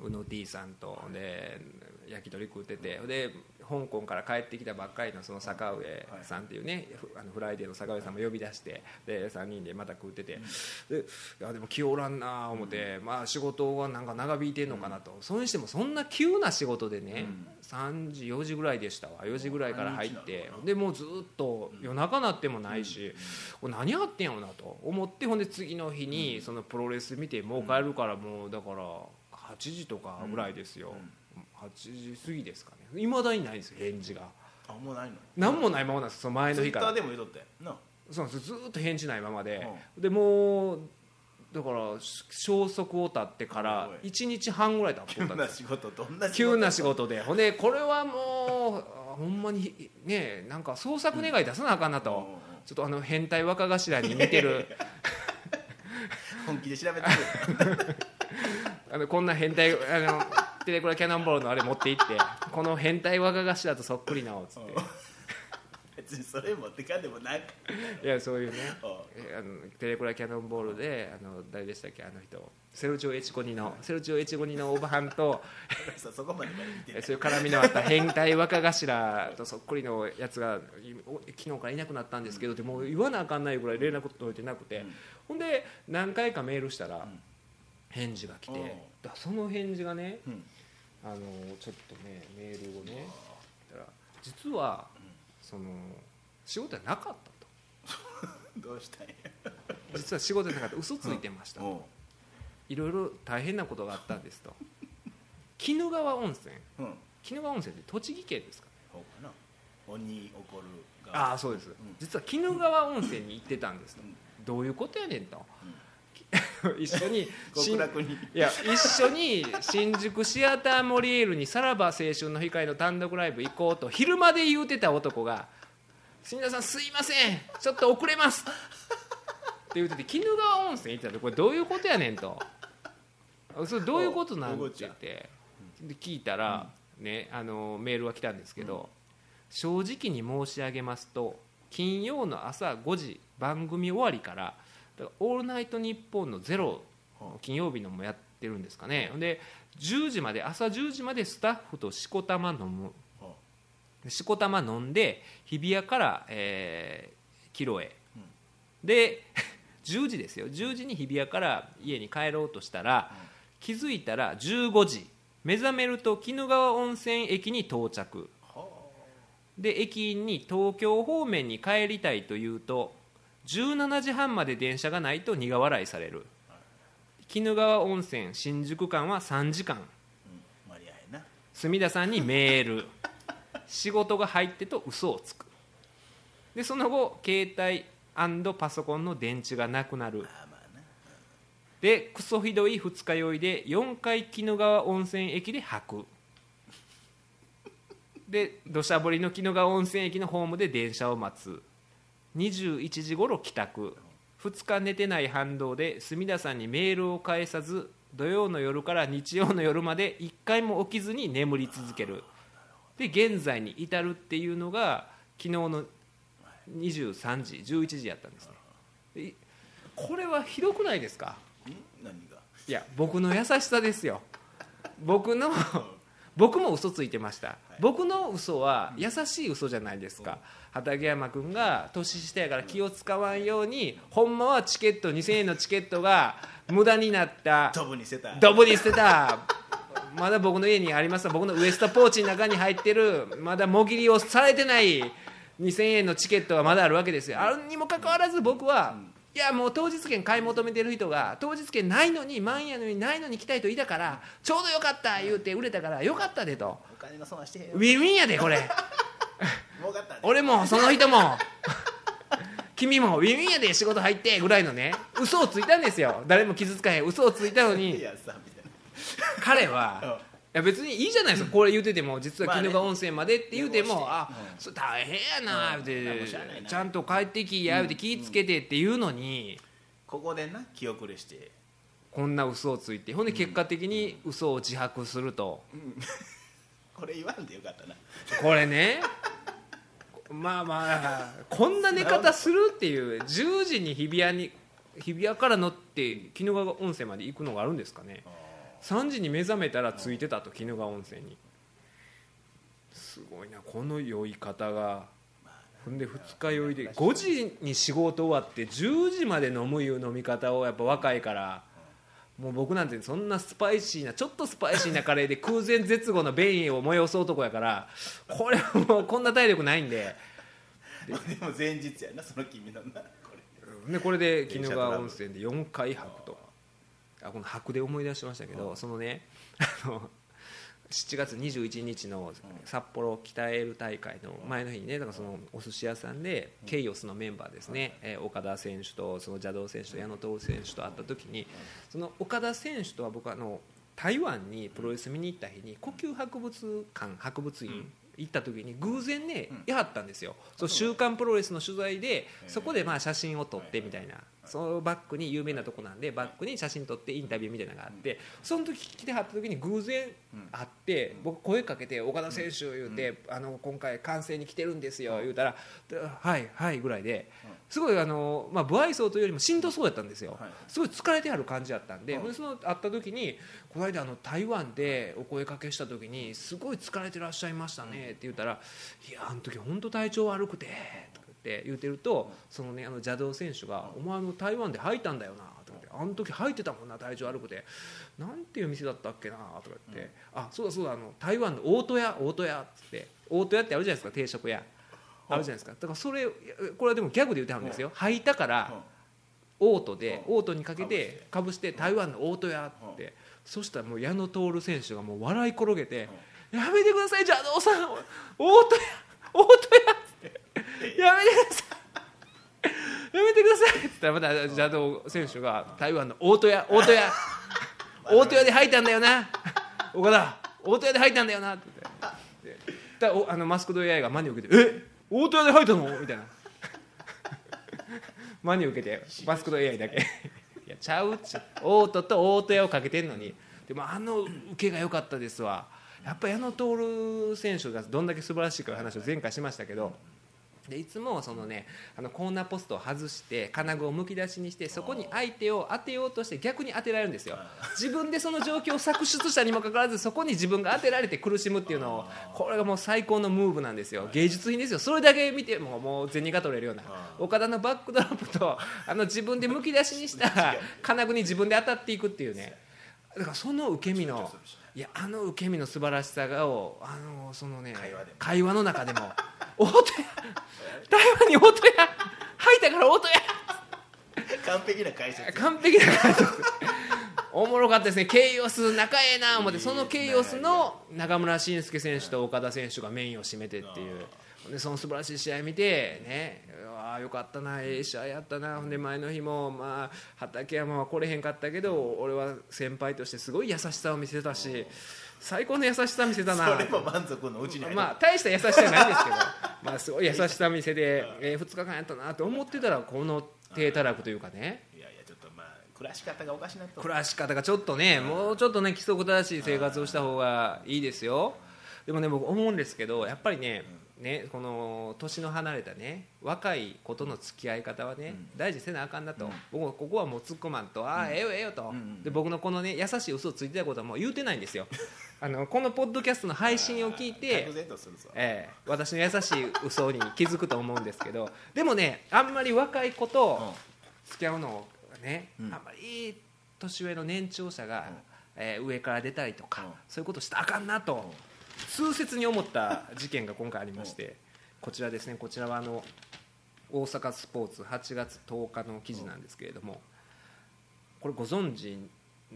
宇野 D さんとで焼き鳥食っててで香港から帰ってきたばっかりのその坂上さんっていうね、ふあのフライデーの坂上さんも呼び出してで3人でまた食ってて、でいやでも気おらんな思って、まあ、仕事はなんか長引いてんのかなと、それにしてもそんな急な仕事でね、3時4時ぐらいでしたわ。4時ぐらいから入ってでもうずっと夜中なってもないし、これ何やってんやろなと思ってほんで次の日にそのプロレス見てもう帰るからもうだから8時とかぐらいですよ、8時過ぎですかね。いまだにないんですよ返事が。あもうないの？何もないままなんですその前の日から。ツイッターでも言うとったよなそうなんですよずっと返事ないままで、でもうだから消息を絶ってからおいおい。1日半ぐらい経っと急ったんですな仕事どんな急な仕事で。ほんでこれはもうほんまにねなんか捜索願い出さなあかんなと、うんうんうん。ちょっとあの変態若頭に似てる。<laughs> 本気で調べてる <laughs> あのこんな変態あのテレクラキャノンボールのあれ持って行ってこの変態若頭とそっくりなおっつって。別にそれ持ってかんでもなんかいやそういうね。あのテレクラキャノンボールであの誰でしたっけあの人。セルチオエチコニのセルチオエチコニのおばはんとそそこまでそういう絡みのあった変態若頭とそっくりのやつが昨日からいなくなったんですけどでもう言わなあかんないぐらい連絡取れてなくて、うん。ほんで何回かメールしたらん返事が来て、だその返事がねうん。あのちょっとねメールをねだから実はその仕事はなかったと。<laughs> どうしたんや。実は仕事じゃなかった。嘘ついてましたいろいろ大変なことがあったんですと。鬼怒川温泉。うん。鬼怒川温泉って栃木県ですかそうかな。鬼怒るああそうです、実は鬼怒川温泉に行ってたんですと、うん。どういうことやねんと、<laughs> 一緒に <laughs> 極楽に。いや一緒に新宿シアターモリエールにさらば青春の光の単独ライブ行こうと昼間で言うてた男が「新田さんすいません。ちょっと遅れます」って言うてて鬼怒川温泉行ってたってこれどういうことやねんと「それどういうことなん?」って言って。で聞いたら、ね、あのメールが来たんですけど、正直に申し上げますと金曜の朝5時番組終わりからだからオールナイトニッポンのゼロ金曜日のもやってるんですかね。で10時まで朝10時までスタッフとしこたま飲む。しこたま飲んで日比谷から、えー、キロへ、うん。で <laughs> 10時ですよ。10時に日比谷から家に帰ろうとしたら、気づいたら15時。目覚めると鬼怒川温泉駅に到着。で駅員に東京方面に帰りたいと言うと17時半まで電車がないと苦笑いされる。鬼怒川温泉新宿間は3時間墨田さんにメール。仕事が入ってと嘘をつく。でその後携帯パソコンの電池がなくなる。でクソひどい二日酔いで4回鬼怒川温泉駅で吐く。で土砂降りの鬼怒川温泉駅のホームで電車を待つ21時頃帰宅。2日寝てない反動で墨田さんにメールを返さず土曜の夜から日曜の夜まで1回も起きずに眠り続ける。で現在に至るっていうのが昨日の23時11時やったんですね。でこれはひどくないですか？ん？何が？いや僕の優しさですよ。僕の僕も嘘ついてました、僕の嘘は優しい嘘じゃないですか、畠山君が年下やから気を使わんようにほんまはチケット2000円のチケットが無駄になった。ドブに捨てた。ドブに捨てた。まだ僕の家にあります。僕のウエストポーチの中に入ってる。まだもぎりをされてない2000円のチケットがまだあるわけですよ。あるにもかかわらず僕は、いやもう当日券買い求めてる人が当日券ないのに満やのにないのに来たいといたからちょうどよかった言うて売れたからよかったでと。お金の損はしてへんよ。ウィンウィンやでこれ。俺もその人も。君もウィンウィンやで仕事入ってぐらいのね。嘘をついたんですよ。誰も傷つかへん。嘘をついたのいに彼はや別にいいじゃないですか。これ言うてても実は鬼怒川温泉までって言うても、あうんそれ大変やなうん。言うてちゃんと帰ってきや言うて気ぃつけてって言うのにここでな気遅れして。こんな嘘をついてほんで結果的に嘘を自白すると、<laughs> これ言わんでよかったな。これねまあまあこんな寝方するっていう10時に日比谷に日比谷から乗って鬼怒川温泉まで行くのがあるんですかね3時に目覚めたら着いてたと鬼怒川温泉に。すごいなこの酔い方が。ほんで二日酔いで5時に仕事終わって10時まで飲むいう飲み方をやっぱ若いからもう僕なんてそんなスパイシーなちょっとスパイシーなカレーで空前絶後の便意を催す男やからこれはもうこんな体力ないんで。でも前日やなその君のなこれ。でこれで鬼怒川温泉で4回吐くとあこの吐くで思い出しましたけど、そのね <laughs> あの7月21日の札幌北エール大会の前の日にねだからそのお寿司屋さんでケイオスのメンバーですね、えー岡田選手とその邪道選手と矢野徹選手と会った時にその岡田選手とは僕あの台湾にプロレス見に行った日に呼吸博物館博物院行った時に偶然ねうん。いはったんですよ「そう週刊プロレス」の取材でそこでまあ写真を撮ってみたいなそのバックに有名なとこなんでバックに写真撮ってインタビューみたいなのがあってその時来てはった時に偶然会って僕声かけて「岡田選手」言うて「あの今回観戦に来てるんですよ」言うたら「ではいはい」ぐらいですごいあのまあ不愛想というよりもしんどそうやったんですよ。はい。すごい疲れてある感じだったんで、その会った時に「この間あの台湾でお声かけした時にすごい疲れてらっしゃいましたね」って言ったら「いやあの時本当体調悪くて」って言ってるとそのねあの邪道選手が「お前あの台湾で吐いたんだよな」とか言って「あの時吐いてたもんな体調悪くて。なんていう店だったっけな」とか言って「あそうだそうだあの台湾の大戸屋大戸屋」っつって大戸屋ってあるじゃないですか定食屋。あるじゃないですか。だからそれこれはでもギャグで言ってはるんですよ。吐いたからオートでオートにかけてかぶして。台湾のオートやって。そしたらもう矢野徹選手がもう笑い転げて「やめてください邪道さん。オートやオートや」って「やめてください。やめてください」って言ったらまた邪道選手が台湾のオートやオートやオート屋で吐いたんだよな。岡田オート屋で吐いたんだよな。って言って。おあのマスクド AI が真に受けて「え？オート屋で吐いたの?」みたいな。真に受けてマスクド AI だけ。いやちゃうっちゃオートとオート屋をかけてんのに。でもあの受けが良かったですわ。やっぱ矢野徹選手がどんだけ素晴らしいかいう話を前回しましたけどでいつもそのねあのコーナーポストを外して金具をむき出しにしてそこに相手を当てようとして逆に当てられるんですよ。自分でその状況を作出したにもかかわらずそこに自分が当てられて苦しむっていうのをこれがもう最高のムーブなんですよ。芸術品ですよ。それだけ見てももう銭が取れるような岡田のバックドロップとあの自分でむき出しにした <laughs> 金具に自分で当たっていくっていうね。だからその受け身のいやあの受け身の素晴らしさがをあのそのね会話でも。会話の中でも「オートや台湾にオートや吐いたからオートや。完璧な解説。完璧な感じですおもろかったですね。ケイオス仲ええな思ってそのケイオスの中村慎介選手と岡田選手がメインを占めてっていうでその素晴らしい試合見てねああよかったなええ試合やったな。ほんで前の日もまあ畠山は来れへんかったけど俺は先輩としてすごい優しさを見せたし最高の優しさ見せたな。それも満足のうちにまあ大した優しさじゃないんですけどまあすごい優しさ見せて、え2日間やったなと思ってたらこの低たらくというかね。いやいやちょっとまあ暮らし方がおかしなと。暮らし方がちょっとねもうちょっとね規則正しい生活をした方がいいですよ。でもね僕思うんですけどやっぱりねねこの年の離れたね若い子との付き合い方はね、大事せなあかんなと、僕はここはもう突っ込まんと、ああええよええよと、んで僕のこのね優しい嘘をついてたことはもう言うてないんですよ。<laughs> あのこのポッドキャストの配信を聞いてええ私の優しい嘘に気づくと思うんですけど <laughs> でもねあんまり若い子と付き合うのがね、うん。あんまり年上の年長者が、うん。えー上から出たりとか、うん。そういうことしたらあかんなと、痛切に思った事件が今回ありまして、こちらですねこちらはあの大阪スポーツ8月10日の記事なんですけれども、これご存知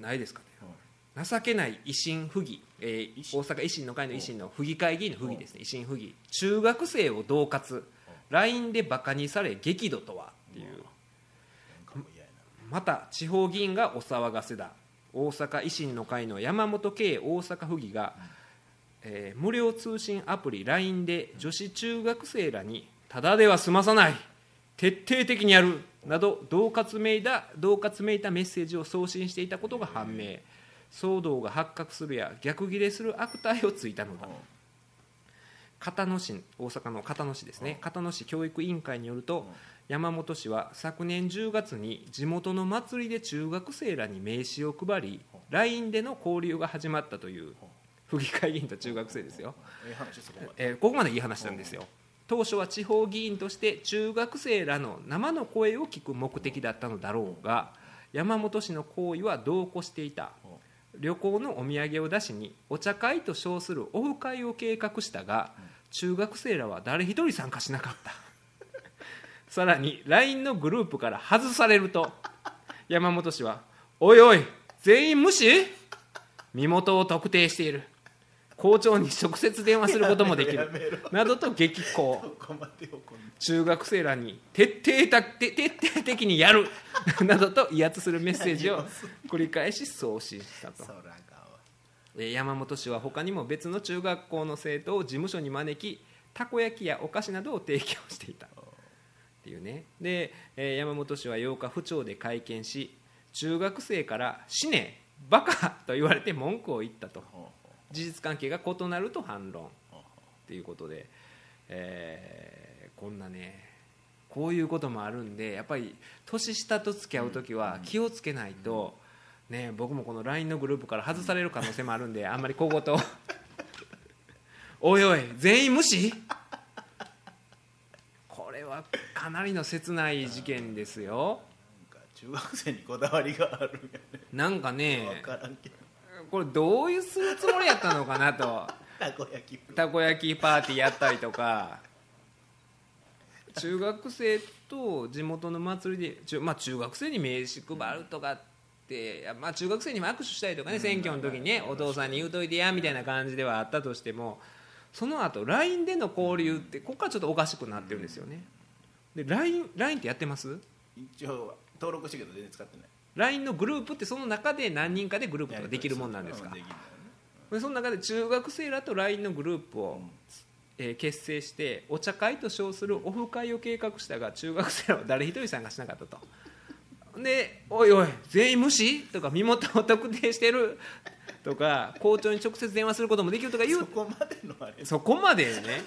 ないですかね、情けない維新府議、えー大阪維新の会の維新の府議会議員の府議ですね。維新府議。中学生を恫喝。LINE でバカにされ激怒とはっていう。また地方議員がお騒がせだ。大阪維新の会の山本圭大阪府議が、えー無料通信アプリ LINE で女子中学生らにただでは済まさない徹底的にやるなど同活めいた同活めいたメッセージを送信していたことが判明。騒動が発覚するや逆ギレする悪態をついたのだ片野市大阪の片野市ですね。片野市教育委員会によると山本氏は昨年10月に地元の祭りで中学生らに名刺を配り LINE での交流が始まったという府議会議員と中学生ですよ、えこここまでいい話なんですよ。当初は地方議員として中学生らの生の声を聞く目的だったのだろうが山本氏の行為は度を越していた。旅行のお土産を出しにお茶会と称するオフ会を計画したが中学生らは誰一人参加しなかった。<laughs> さらに LINE のグループから外されると山本氏は「おいおい全員無視？身元を特定している校長に直接電話することもできる。などと激高。中学生らに徹底た徹底的にやる。<laughs> などと威圧するメッセージを繰り返し送信したと。山本氏は他にも別の中学校の生徒を事務所に招きたこ焼きやお菓子などを提供していた。っていうね。で、えー山本氏は8日府庁で会見し中学生から「死ねバカ!」と言われて文句を言ったと事実関係が異なると反論っていうことで、えーこんなねこういうこともあるんでやっぱり年下と付き合う時は気をつけないと、ね、僕もこの LINE のグループから外される可能性もあるんであんまり小言 <laughs> おいおい全員無視？これはかなりの切ない事件ですよ。うなんか中学生にこだわりがあるんやなんかねね分からんけどこれどういうするつもりやったのかなと。たこ焼きたこ焼きパーティーやったりとか。中学生と地元の祭りで中,、まあ、中学生に名刺配るとかって、いやまあ、中学生にも握手したりとかね選挙の時にねお父さんに言うといてやみたいな感じではあったとしてもその後 LINE での交流ってここからちょっとおかしくなってるんですよね。で LINE, LINE ってやってます？一応登録したけど全然使ってない LINE のグループってその中で何人かでグループとかできるもんなんですか？その中で中学生らと LINE のグループを、えー結成してお茶会と称するオフ会を計画したが中学生らは誰一人参加しなかったと。で「おいおい全員無視?」とか身元を特定してる？とか校長に直接電話することもできるとか言そうこまでのあれ。そこまでね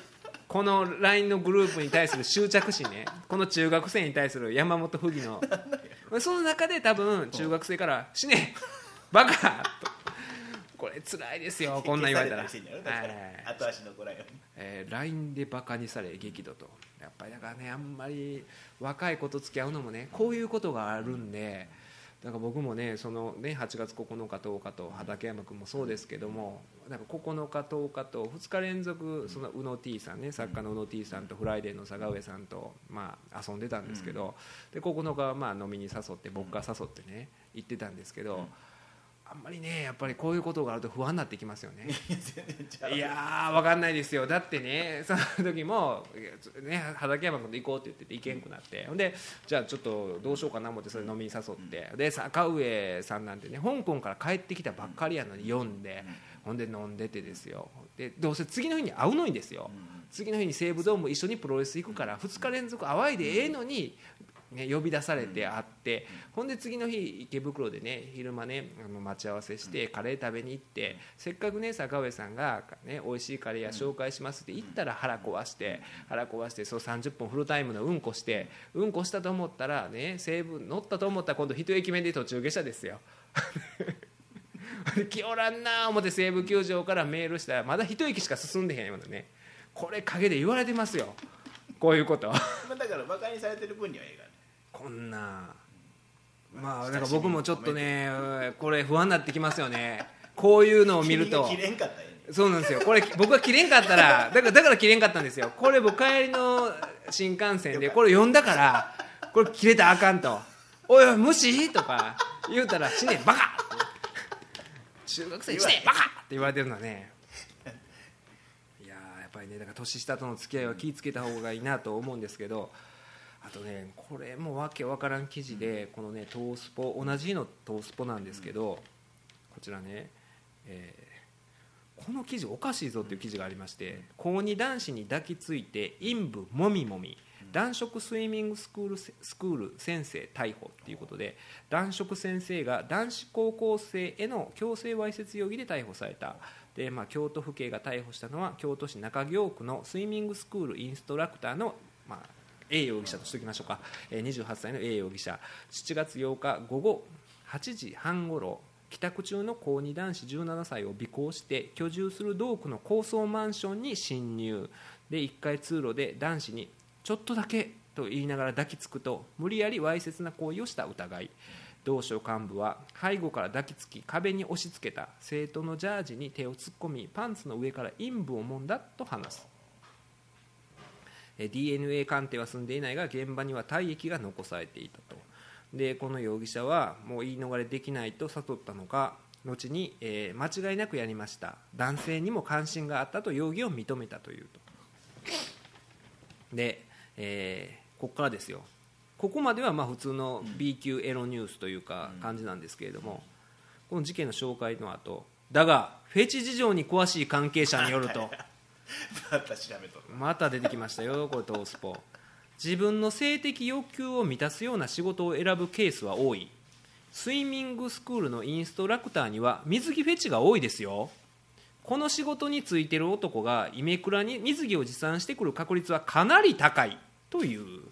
この LINE のグループに対する執着心ね。<laughs> この中学生に対する山本不義の。その中で多分中学生から「死ね。<laughs> バカ!」と。これ辛いですよ <laughs> こんなん言われたら、後足残らんようにえー LINE でバカにされ激怒と。やっぱりだからねあんまり若い子と付き合うのもねこういうことがあるんでだから僕もねそのね8月9日10日と畠山君もそうですけどもなんか9日10日と2日連続その宇野 T さんね作家の宇野 T さんとフライデーの坂上さんとまあ遊んでたんですけどで9日はまあ飲みに誘って僕が誘ってね行ってたんですけどあんまりねやっぱりこういうことがあると不安になってきますよね。いやー分かんないですよ。だってね <laughs> その時も、ね、畠山君と行こうって言ってて行けんくなって。ほんでじゃあちょっとどうしようかな思ってそれ飲みに誘って。で坂上さんなんてね香港から帰ってきたばっかりやのに読んでほんで飲んでてですよ。でどうせ次の日に会うのにですよ。次の日に西武ドーム一緒にプロレス行くから2日連続会わいでええのに、ね、呼び出されて会って、ほんで次の日池袋でね昼間ねあの待ち合わせしてカレー食べに行ってせっかくね坂上さんが、ね、美味しいカレー屋紹介しますって言ったら腹壊して腹壊してそう30分フルタイムのうんこしてうんこしたと思ったらね西武乗ったと思ったら今度一駅目で途中下車ですよ。<laughs> 来おらんな思って西武球場からメールしたらまだ一駅しか進んでへんよねこれ陰で言われてますよ。こういうこと。<laughs> まあだからバカにされてる分にはええがねこんな。まあだから僕もちょっとねこれ不安になってきますよね。こういうのを見ると。<laughs> そうなんですよ。これ僕が切れんかったら <laughs> だからだから切れんかったんですよ。これ僕帰りの新幹線でこれ読んだからこれ切れたらあかんと「おいおい無視?」とか言うたら「死ねバカ!」中学生に「死ねバカ!」って言われてるのはね。いやーやっぱりねだから年下との付き合いは気ぃつけた方がいいなと思うんですけどあとねこれもわけわからん記事でこのねトースポ同じ日のトースポなんですけどこちらね、えーこの記事おかしいぞっていう記事がありまして高2男子に抱きついて陰部もみもみ男色スイミングスクールスクール先生逮捕っていうことで男色先生が男子高校生への強制わいせつ容疑で逮捕された。で、まあ、京都府警が逮捕したのは京都市中京区のスイミングスクールインストラクターの、まあ、A 容疑者としておきましょうか、28歳の A 容疑者。7月8日午後8時半ごろ帰宅中の高2男子17歳を尾行して居住する同区の高層マンションに侵入。で1階通路で男子に「ちょっとだけ」と言いながら抱きつくと無理やりわいせつな行為をした疑い。同省幹部は背後から抱きつき壁に押し付けた生徒のジャージに手を突っ込みパンツの上から陰部を揉んだと話す。DNA 鑑定は済んでいないが現場には体液が残されていたと。でこの容疑者はもう言い逃れできないと悟ったのか後に、えー間違いなくやりました。男性にも関心があったと容疑を認めたというと。で、えーここからですよ。ここまではまあ普通の B 級エロニュースというか感じなんですけれども、この事件の紹介の後だがフェチ事情に詳しい関係者によると <laughs> <laughs> また調べとる。また出てきましたよ <laughs> これトースポ。自分の性的欲求を満たすような仕事を選ぶケースは多い。スイミングスクールのインストラクターには水着フェチが多いですよ。この仕事についてる男がイメクラに水着を持参してくる確率はかなり高いという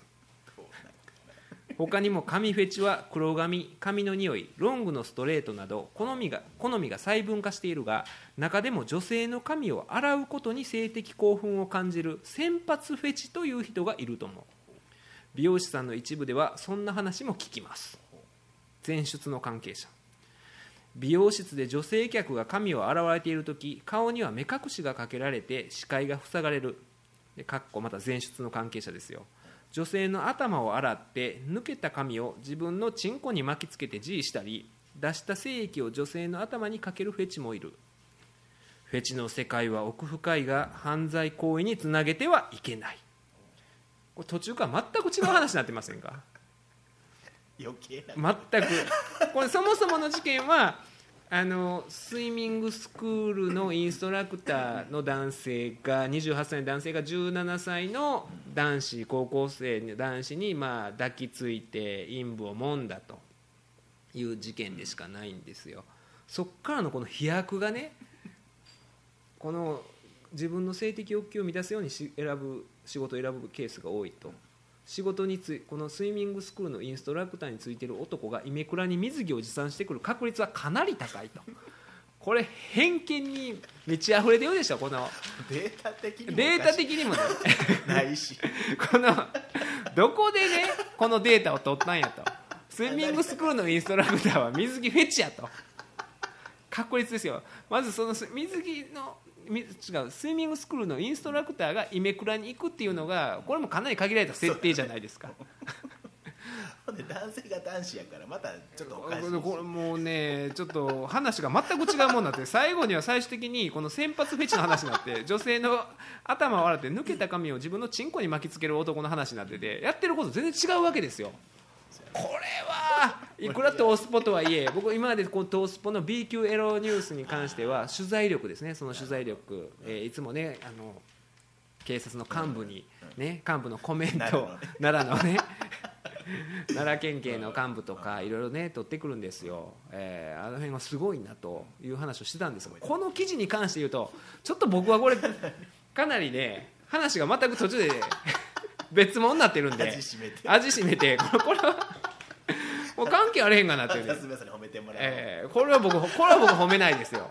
他にも髪フェチは黒髪髪の匂いロングのストレートなど好みが好みが細分化しているが中でも女性の髪を洗うことに性的興奮を感じる洗髪フェチという人がいると思う。美容師さんの一部ではそんな話も聞きます。前出の関係者。美容室で女性客が髪を洗われている時顔には目隠しがかけられて視界が塞がれる。でかっこまた前出の関係者ですよ。女性の頭を洗って抜けた髪を自分のチンコに巻きつけて G したり出した精液を女性の頭にかけるフェチもいる。フェチの世界は奥深いが犯罪行為につなげてはいけない。これ途中から全く違う話になってませんか？余計な全く。これそもそもの事件はあのスイミングスクールのインストラクターの男性が28歳の男性が17歳の男子高校生の男子にまあ抱きついて陰部を揉んだと。いう事件でしかないんですよ。そっからのこの飛躍がねこの自分の性的欲求を満たすようにし選ぶ仕事を選ぶケースが多いと。仕事についこのスイミングスクールのインストラクターについてる男がイメクラに水着を持参してくる確率はかなり高いと。これ偏見に満ち溢れてるでしょこの。データ的にもデータ的にもね。<laughs> ないし。<laughs> このどこでねこのデータを取ったんやと。スイミングスクールのインストラクターは水着フェチやと。確率ですよ。まずその水着のみ違うスイミングスクールのインストラクターがイメクラに行くっていうのがこれもかなり限られた設定じゃないですか。男性が男子やからまたちょっとおかしいし。これもうねちょっと話が全く違うもんになって <laughs> 最後には最終的にこの先発フェチの話になって女性の頭を洗って抜けた髪を自分のチンコに巻きつける男の話になっててやってること全然違うわけですよ。こいくらトースポとはいえ僕今までこのトースポの B 級エロニュースに関しては取材力ですね。その取材力、えーいつもねあの警察の幹部にね幹部のコメントを奈良のね <laughs> 奈良県警の幹部とかいろいろね取ってくるんですよ、えーあの辺はすごいなという話をしてたんですがこの記事に関して言うとちょっと僕はこれかなりね話が全く途中で別物になってるんで <laughs> 味しめて。味しめてこれこれはもう関係あれへんがなって褒めてもらう、えーこれは僕これは僕褒めないですよ。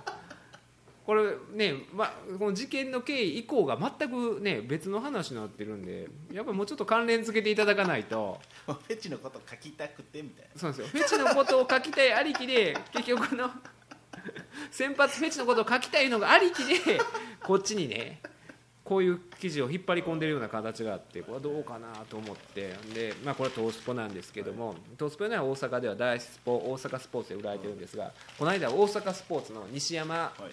これね、ま、この事件の経緯以降が全くね別の話になってるんでやっぱりもうちょっと関連付けていただかないと。フェチのこと書きたくてみたいな。そうなんですよ。フェチのことを書きたい <laughs> ありきで結局の <laughs> 先発フェチのことを書きたいのがありきでこっちにねこういう記事を引っ張り込んでるような形があってこれはどうかなと思って。で、まあ、これはトースポなんですけども、トースポには大阪では大スポ大阪スポーツで売られてるんですがこの間大阪スポーツの西山はい。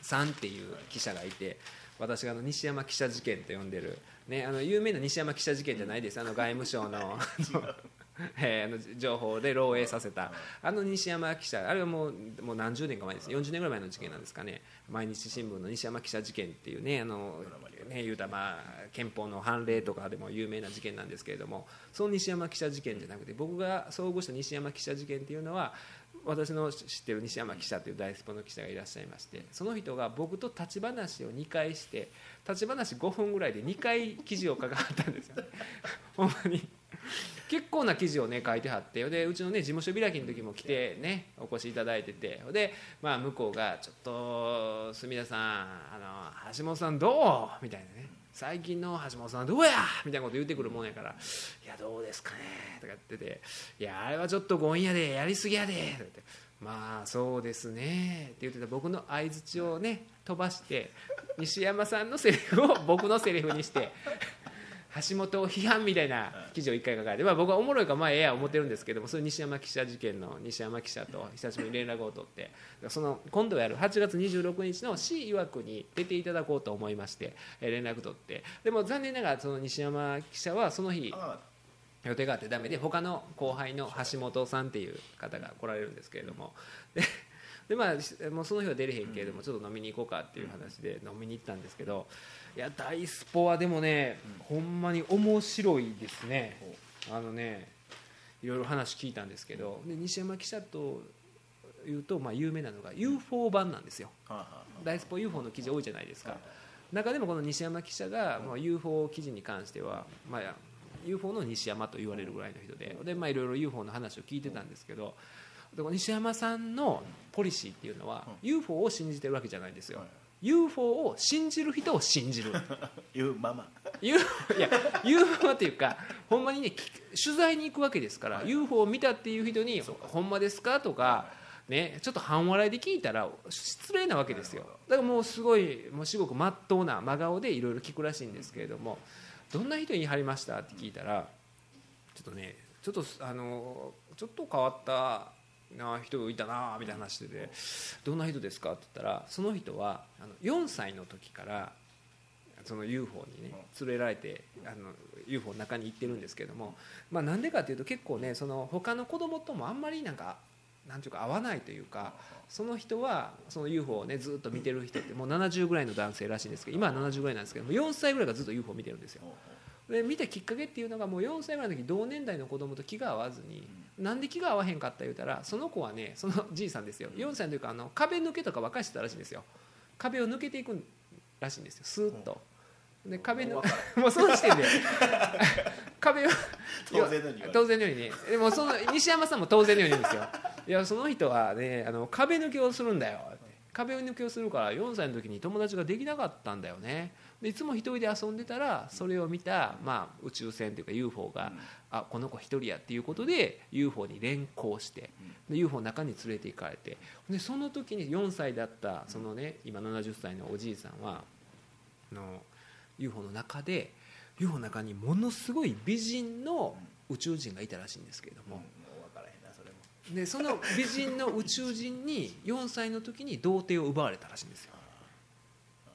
さんっていう記者がいて私があの西山記者事件と呼んでる、ね、あの有名な西山記者事件じゃないです。あの外務省の <laughs> えーあの情報で漏洩させた。あの西山記者あれはもうもう何十年か前です40年ぐらい前の事件なんですかね。毎日新聞の西山記者事件っていうねあのね言うたまあ憲法の判例とかでも有名な事件なんですけれどもその西山記者事件じゃなくて僕が遭遇した西山記者事件っていうのは私の知ってる西山記者という大スポの記者がいらっしゃいましてその人が僕と立ち話を2回して立ち話5分ぐらいで2回記事を書かはったんですよね。<laughs> ほんまに。結構な記事をね書いてはってでうちのね事務所開きの時も来てねお越しいただいててでまあ向こうが「ちょっと住田さんあの橋本さんどう?」みたいなね。最近の橋本さんどうや？みたいなこと言ってくるもんやから「いやどうですかね」とか言ってて「いやあれはちょっと強引やでやりすぎやで」とかって「まあそうですね」って言ってた僕の相づちをね飛ばして西山さんのセリフを僕のセリフにして橋本を批判みたいな記事を1回書かれて、まあ、僕はおもろいからまあええや思ってるんですけどもそれ西山記者事件の西山記者と久しぶりに連絡を取ってその今度やる8月26日の市曰くに出ていただこうと思いましてえー連絡取ってでも残念ながらその西山記者はその日あ予定があってダメで他の後輩の橋本さんっていう方が来られるんですけれどもででまあしもうその日は出れへんけれどもちょっと飲みに行こうかっていう話で飲みに行ったんですけどいや大スポはでもねほんまに面白いですね。あのねいろいろ話聞いたんですけどで西山記者というとまあ有名なのが UFO 版なんですよ。はあはあ大スポ UFO の記事多いじゃないですか。中でもこの西山記者が、まあ、UFO 記事に関しては、まあ、UFO の西山と言われるぐらいの人でで、まあ、いろいろ UFO の話を聞いてたんですけど西山さんのポリシーっていうのは、UFO を信じてるわけじゃないんですよ、はい UFO を信じる人を信じる。<laughs> いうまま。UFO いや UFO っていうかほんまにねき取材に行くわけですから、UFO を見たっていう人に「ほんまですか?」とか、ね、ちょっと半笑いで聞いたら失礼なわけですよ。だからもうすごいもう至極まっとうな真顔でいろいろ聞くらしいんですけれども「どんな人に言い張りました?」って聞いたらちょっとねちょっとあのちょっと変わったな人いたなみたいな話してて「どんな人ですか?」って言ったらその人はあの4歳の時からその UFO にね連れられてあの UFO の中に行ってるんですけどもまあなんでかっていうと結構ねその他の子供ともあんまりなんかなんていうか合わないというかその人はその UFO をねずっと見てる人ってもう70ぐらいの男性らしいんですけど今は70ぐらいなんですけども4歳ぐらいがずっと UFO 見てるんですよ。で見たきっかけっていうのがもう4歳ぐらいの時同年代の子供と気が合わずになんで気が合わへんかった言うたらその子はねそのじいさんですよ。4歳の時からあの壁抜けとか若いしてたらしいんですよ。壁を抜けていくらしいんですよ。スーッと。で壁の <laughs> もうその時点で壁を当然のように当然のようにね。でもその西山さんも当然のように言うんですよ。いやその人はねあの壁抜けをするんだよ壁抜けをするから4歳の時に友達ができなかったんだよね。でいつも一人で遊んでたらそれを見た、まあ、宇宙船というか UFO が、あこの子一人やっていうことで UFO に連行してで UFO の中に連れて行かれてでその時に4歳だったそのね今70歳のおじいさんはあの UFO の中で UFO の中にものすごい美人の宇宙人がいたらしいんですけれども。もうんでその美人の宇宙人に4歳の時に童貞を奪われたらしいんですよ。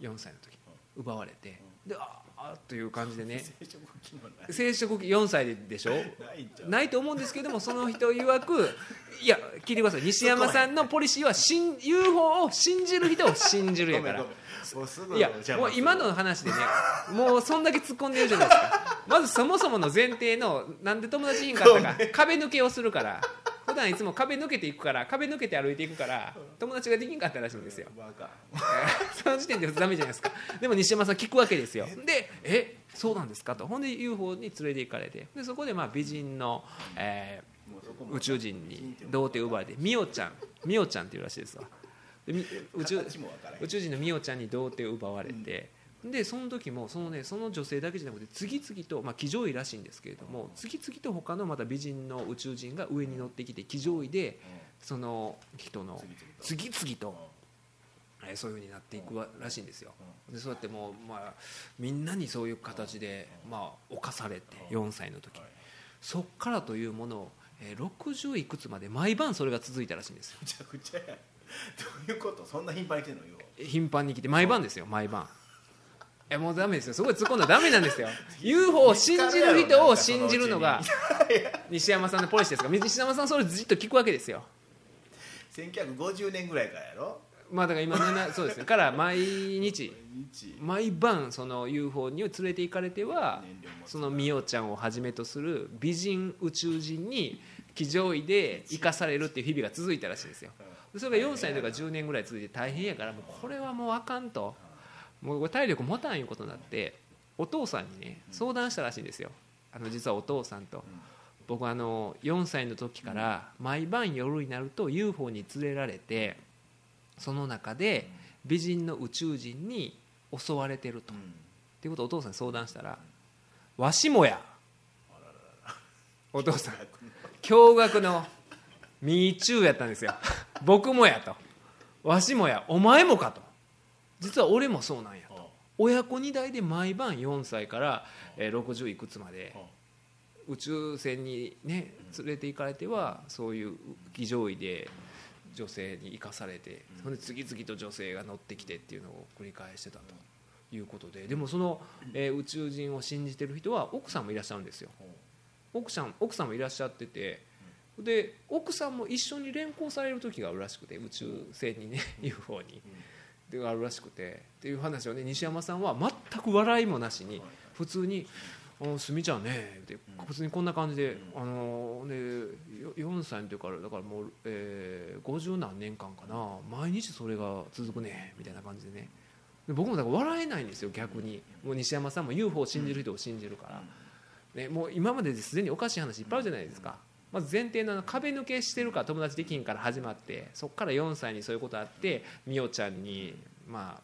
4歳の時に奪われてでああという感じでね。生殖機能ない。生殖器4歳でしょ？ないと思うんですけどもその人曰くいや聞いてください。西山さんのポリシーは信 UFO を信じる人を信じるやから。いやもう今の話でねもうそんだけ突っ込んでるじゃないですか。まずそもそもの前提のなんで友達いんかったか壁抜けをするから普段いつも壁抜けていくから壁抜けて歩いていくから友達ができんかったらしいんですよ。<laughs> その時点でダメじゃないですか。でも西山さん聞くわけですよ。でえそうなんですかと。ほんで UFO に連れて行かれて。でそこでまあ美人の、えー宇宙人に童貞を奪われてミオちゃん。ミオちゃんっていうらしいですわ。宇宙宇宙人のミオちゃんに童貞を奪われて、でその時もその,、ね、その女性だけじゃなくて次々と、まあ、騎乗位らしいんですけれども次々と他のまた美人の宇宙人が上に乗ってきて騎乗位でその人の次々と、えーそういうふうになっていくわらしいんですよ。でそうやってもう、まあ、みんなにそういう形で、まあ、侵されて4歳の時。そっからというものを、えー60いくつまで毎晩それが続いたらしいんですよ。むちゃくちゃや。どういうこと？そんな頻繁に来てんの？よ頻繁に来て毎晩ですよ毎晩えもうダメですよ。そこで突っ込んだらダメなんですよ。<laughs> UFO を信じる人を信じるのが西山さんのポリシーですから西山さんそれずっと聞くわけですよ。1950年ぐらいからやろ。まあだから今ねそうですね <laughs> から毎日日。毎晩その UFO に連れて行かれてはそのミオちゃんをはじめとする美人宇宙人に騎乗位で生かされるっていう日々が続いたらしいんですよ。でそれが4歳とか10年ぐらい続いて大変やからもうこれはもうあかんともう体力持たんいうことになってお父さんにね相談したらしいんですよ。あの実はお父さんと。僕あの4歳の時から毎晩夜になると UFO に連れられてその中で美人の宇宙人に襲われてると。っていうことをお父さんに相談したら「わしもや」お父さん。驚愕の「<laughs> ミーチュー」やったんですよ。僕もやと。わしもや。お前もかと実は俺もそうなんやと。親子2代で毎晩4歳からえー60いくつまで宇宙船にね連れて行かれてはそういう騎乗位で女性に生かされてそれで次々と女性が乗ってきてっていうのを繰り返してたと。いうことで。でもその、えー宇宙人を信じてる人は奥さんもいらっしゃるんですよ。奥さん奥さんもいらっしゃっててで奥さんも一緒に連行される時があるらしくて宇宙船にね <laughs> UFO に。でがあるらしくてっていう話をね西山さんは全く笑いもなしに普通に「あすみちゃんね」って普通にこんな感じで「あのねよ4歳の時からだからもう、えー、50何年間かな毎日それが続くね」みたいな感じでね。で僕もだから笑えないんですよ逆に。もう西山さんも UFO を信じる人を信じるから、ね、もう今までですでにおかしい話いっぱいあるじゃないですか。まず前提の壁抜けしてるから友達できんから始まってそこから4歳にそういうことあってみおちゃんにまあ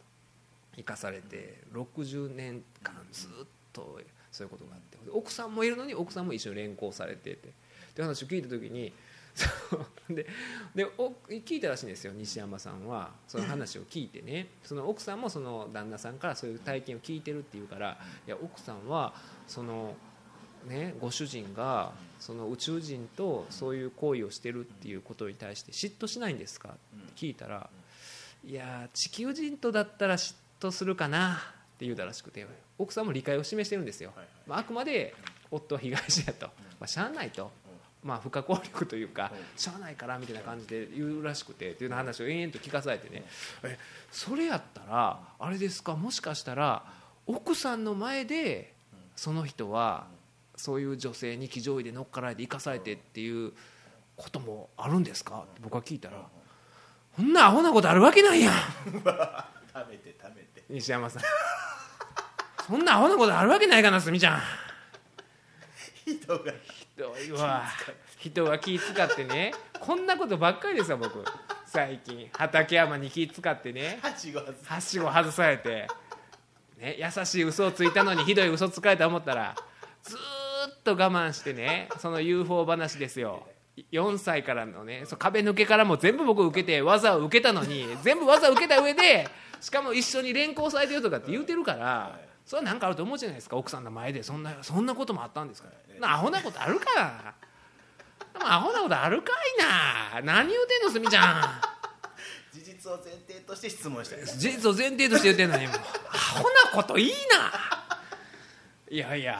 生かされて60年間ずっとそういうことがあって奥さんもいるのに奥さんも一緒に連行されててって話を聞いた時にででお聞いたらしいんですよ西山さんはその話を聞いてね。その奥さんもその旦那さんからそういう体験を聞いてるっていうからいや奥さんはそのねご主人がその宇宙人とそういう行為をしてるっていうことに対して嫉妬しないんですか？って聞いたらいや地球人とだったら嫉妬するかなって言うたらしくて奥さんも理解を示してるんですよ、まあ、あくまで夫は被害者やと、まあ、しゃあないと、まあ、不可抗力というかしゃあないからみたいな感じで言うらしくてっていう話を延々と聞かされてね。えそれやったらあれですか？もしかしたら奥さんの前でその人はそういう女性に騎乗位で乗っかられて生かされてっていうこともあるんですか？って僕は聞いたらそんなアホなことあるわけないやん <laughs> 食べて食べて。西山さんそんなアホなことあるわけないかなすみちゃん。人がひどいわ。人が気使ってね。こんなことばっかりですよ僕。最近。畠山に気使ってね。はしご外されて、ね、優しい嘘をついたのにひどい嘘つかれたと思ったらずと我慢してねその UFO 話ですよ。4歳からのねそう壁抜けからも全部僕受けて技を受けたのに全部技を受けた上でしかも一緒に連行されてるとかって言うてるからそれは何かあると思うじゃないですか奥さんの前で。そんなそんなこともあったんですから。なアホなことあるかでもアホなことあるかいな。何言うてんのすみちゃん。事実を前提として質問した。よ事実を前提として言ってんのにもう。アホなこといいな。いやいや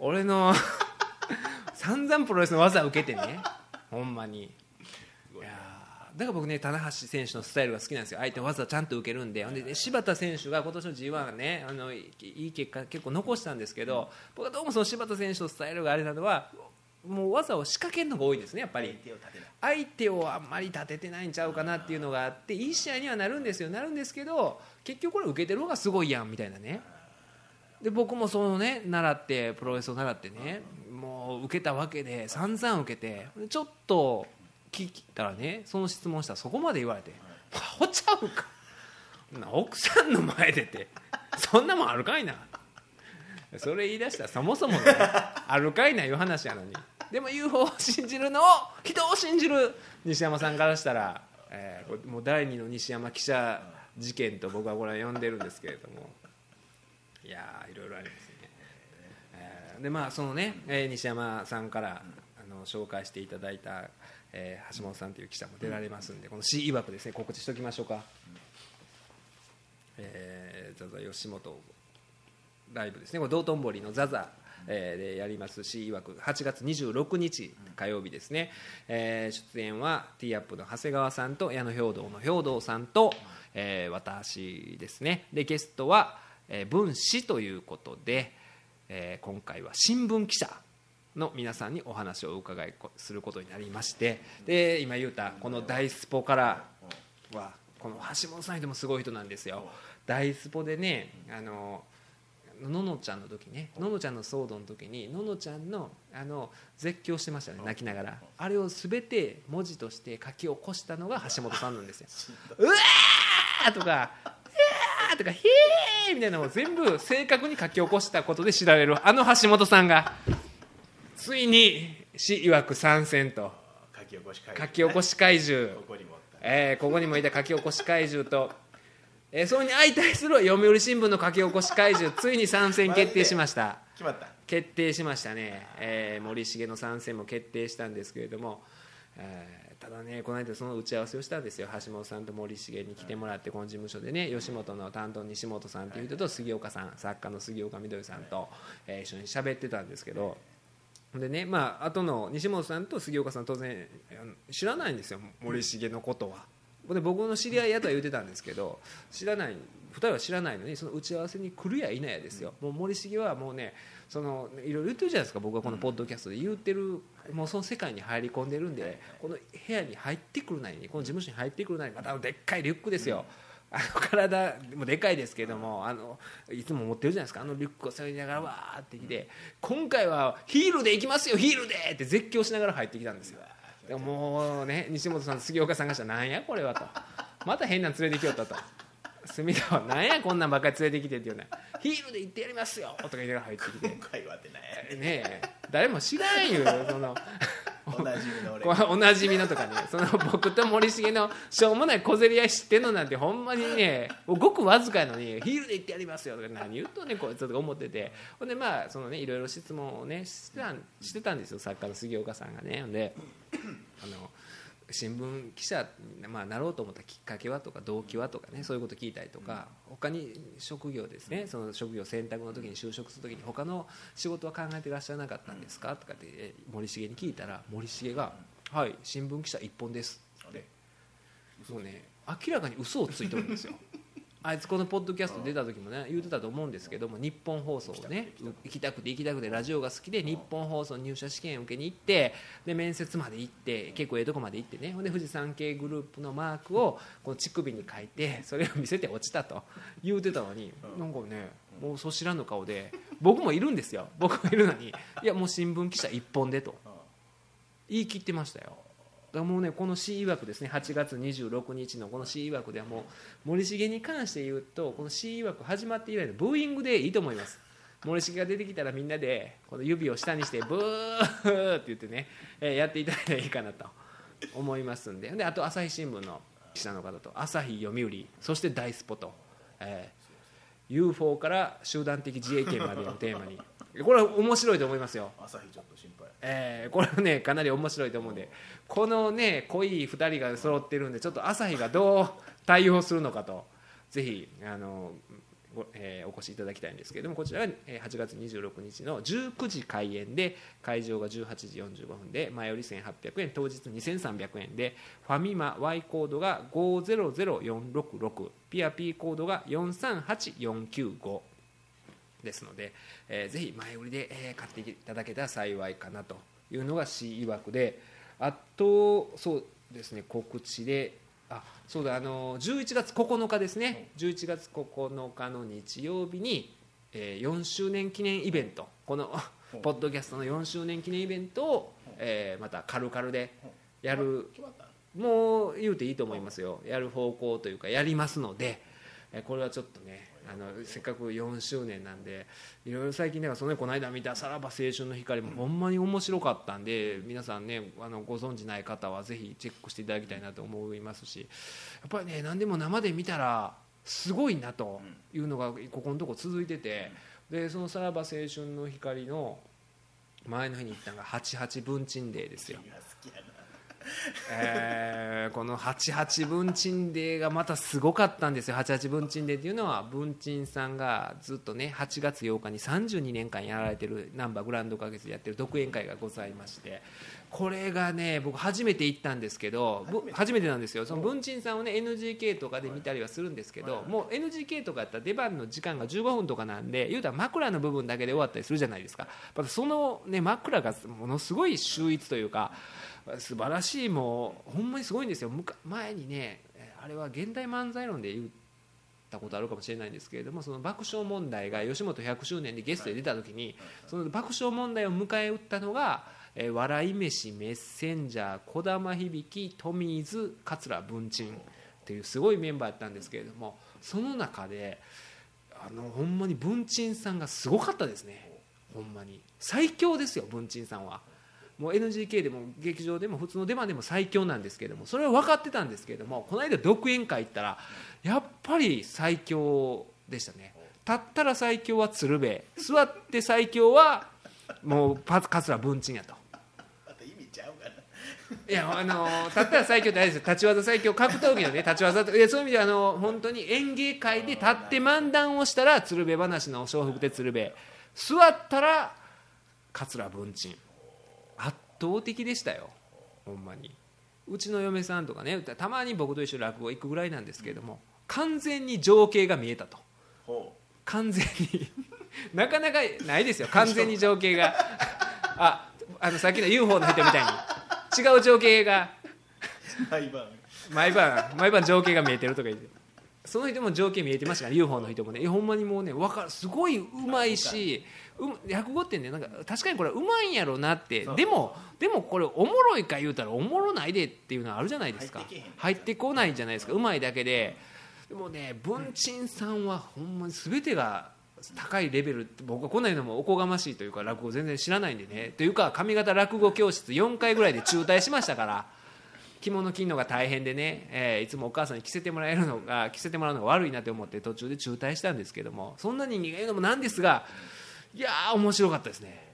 俺の散々プロレスの技を受けてね。ほんまに。い。やだから僕ね棚橋選手のスタイルが好きなんですよ。相手の技ちゃんと受けるんで。ほんで、ね、柴田選手が今年の g 1ねあのいいい結果結構残したんですけど僕はどうもその柴田選手のスタイルがあれなのはもう技を仕掛けるのが多いですねやっぱり。相手をあんまり立ててないんちゃうかなっていうのがあっていい試合にはなるんですよ。なるんですけど結局これ受けてる方がすごいやんみたいなねで僕もそのね習ってプロレスを習ってねもう受けたわけで散々受けてちょっと聞いたらねその質問したらそこまで言われて「アホちゃうかな奥さんの前でってそんなもんあるかいな」それ言い出したらそもそもねあるかいないう話やのに。でも UFO を信じるのを人を信じる西山さんからしたら、えーもう第二の西山記者事件と僕はこれは呼んでるんですけれども。いやいろいろありますね、えーでまあそのね、えー西山さんからあの紹介していただいた、えー橋本さんという記者も出られますんでこの C 曰くですね告知しておきましょうか、えー、じゃあ吉本ライブですね。これ道頓堀のザザでやりますし曰く8月26日火曜日ですね、えー出演はティーアップの長谷川さんと矢野兵道の兵道さんと、えー私ですね。でゲストは、えー文史ということで、えー今回は新聞記者の皆さんにお話をお伺いこすることになりましてで今言うたこの大スポからはこの橋本さんでもすごい人なんですよ。大スポでねあのののちゃんの時ねののちゃんの騒動の時にののちゃんのあの絶叫してましたね泣きながら。あれを全て文字として書き起こしたのが橋本さんなんですよ。<laughs> うわーとかとかひーみたいなのを全部正確に書き起こしたことで知られるあの橋本さんがついに市曰く参戦と。書き起こし会書き起こし怪獣。ここにもえーここにもいた書き起こし怪獣と、えーそれに相対する読売新聞の書き起こし怪獣ついに参戦決定しました。決まった。決定しましたね、えー森重の参戦も決定したんですけれども、えーただねこの間その打ち合わせをしたんですよ。橋本さんと森重に来てもらってこの事務所でね吉本の担当西本さんっていう人と杉岡さん作家の杉岡みどりさんと、え一緒に喋ってたんですけど。でねまあ後の西本さんと杉岡さん当然知らないんですよ森重のことは。で僕の知り合いやとは言ってたんですけど知らない2人は知らないのにその打ち合わせに来るや否やですよ、もう森重はもうねそのいろいろ言ってるじゃないですか僕はこのポッドキャストで。言ってる、もうその世界に入り込んでるんでこの部屋に入ってくるなりにこの事務所に入ってくるなりにまたあのでっかいリュックですよ、あの体もでかいですけどもあのいつも持ってるじゃないですかあのリュックを背負いながらわーってきて。今回はヒールで行きますよヒールでって絶叫しながら入ってきたんですよ。でももうね西本さん杉岡さんがしたらなんやこれはと。また変なの連れてきよったと隅田はなんやこんなんばっかり連れてきてっていうねヒールで行ってやりますよ。とか言いながら入ってきて。今回はってない。ねえ。誰も知らんよ。その。おなじみの俺。おなじみのとかね。その僕と森重のしょうもない小競り合い知ってんのなんてほんまにね。ごくわずかやのにヒールで行ってやりますよ。とか何言うとんねんこいつとか思ってて。ほんでまあそのねいろいろ質問をねしてたんしてたんですよ。作家の杉岡さんがね。ほんであの新聞記者に、まあ、なろうと思ったきっかけはとか動機はとかねそういうこと聞いたりとか他に職業ですねその職業選択の時に就職する時に他の仕事は考えていらっしゃらなかったんですかとかってえ森重に聞いたら森重が「はい新聞記者一本です」って。もうね明らかに嘘をついてるんですよ <laughs> あいつこのポッドキャスト出た時もね言ってたと思うんですけども日本放送をね行きたくて行きたくてラジオが好きで日本放送入社試験受けに行ってで面接まで行って結構ええとこまで行ってね。ほんで富士山系グループのマークをこの乳首に書いてそれを見せて落ちたと。言うてたのになんかねもうそ知らぬ顔で僕もいるんですよ。僕もいるのに。いやもう新聞記者一本でと。言い切ってましたよだからもうねこの C 曰くですね8月26日のこの C 曰くではもう森重に関して言うとこの C 曰く始まって以来のブーイングでいいと思います。森重が出てきたらみんなでこの指を下にしてブーって言ってね、えやっていただいたらいいかなと思いますんで。であと朝日新聞の記者の方と朝日読売そして大スポと、えー UFO から集団的自衛権までのテーマに。<laughs> これは面白いと思いますよ。朝日ちょっと心配。えーこれはねかなり面白いと思うんで。このね濃い2人が揃ってるんでちょっと朝日がどう対応するのかとぜひあのご、えお越しいただきたいんですけれどもこちらはえー8月26日の19時開演で会場が18時45分で前より1800円当日2300円でファミマ Y コードが500466ピア P コードが438495ですので、えーぜひ前売りで、え買っていただけたら幸いかなというのが C 曰くであとそうですね告知であそうだあの11月9日ですね。11月9日の日曜日に、えー4周年記念イベント。このポッドキャストの4周年記念イベントを、えーまたカルカルでやる。もう言うていいと思いますよ。やる方向というかやりますのでえこれはちょっとねあのせっかく4周年なんでいろいろ最近だからその、ね、この間見た「さらば青春の光」もほんまに面白かったんで皆さんねあのご存じない方はぜひチェックしていただきたいなと思いますしやっぱりね何でも生で見たらすごいなというのがここのとこ続いててでその「さらば青春の光」の前の日に行ったのが88文珍デーですよ。好きやなえーこの88文珍デーがまたすごかったんですよ。88文珍デーっていうのは文珍さんがずっとね8月8日に32年間やられてる難波グランド花月でやってる独演会がございまして。これがね僕初めて行ったんですけどぶ初めて。なんですよ。その文珍さんをね NGK とかで見たりはするんですけどもう NGK とかやったら出番の時間が15分とかなんで言うたら枕の部分だけで終わったりするじゃないですか。またそのね枕がものすごい秀逸というか素晴らしいもうほんまにすごいんですよ。前にねえーあれは現代漫才論で言ったことあるかもしれないんですけれどもその爆笑問題が吉本100周年でゲストで出た時にその爆笑問題を迎え撃ったのが「えー笑い飯メッセンジャー児玉響トミーズ桂文鎮」っていうすごいメンバーだったんですけれどもその中であのほんまに文鎮さんがすごかったですね。ほんまに。最強ですよ文鎮さんは。もう NGK でも劇場でも普通の出番でも最強なんですけどもそれは分かってたんですけどもこの間独演会行ったらやっぱり最強でしたね。立ったら最強は鶴瓶。座って最強はもうパ桂文鎮やと。また意味ちゃうかな。いやあの立ったら最強ってあれですよ。立ち技最強格闘技のね立ち技といやそういう意味ではあの本当に演芸会で立って漫談をしたら鶴瓶話の笑福亭鶴瓶。座ったら桂文鎮圧倒的でしたよ。ほんまに。うちの嫁さんとかねたまに僕と一緒に落語行くぐらいなんですけれども完全に情景が見えたと。ほ完全に。<laughs> なかなかないですよ。完全に情景が。<laughs> ああのさっきの UFO の人みたいに。違う情景が。う毎晩。毎晩毎晩情景が見えてるとか言って。その人も情景見えてましたから UFO の人もね。ほんまにもうねわかる。すごいうまいしう落語ってねなんか確かにこれうまいんやろうなって。でもでもこれおもろいか言うたらおもろないでっていうのはあるじゃないですか。入ってこないじゃないですか。うまいだけで。でもね文鎮さんはほんまに全てが高いレベルって僕はこんなのもおこがましいというか落語全然知らないんでね。というか上方落語教室4回ぐらいで中退しましたから着物着るのが大変でね、えーいつもお母さんに着せてもらえるのが着せてもらうのが悪いなと思って途中で中退したんですけども。そんな人間が言うのもなんですがいやー面白かったですね。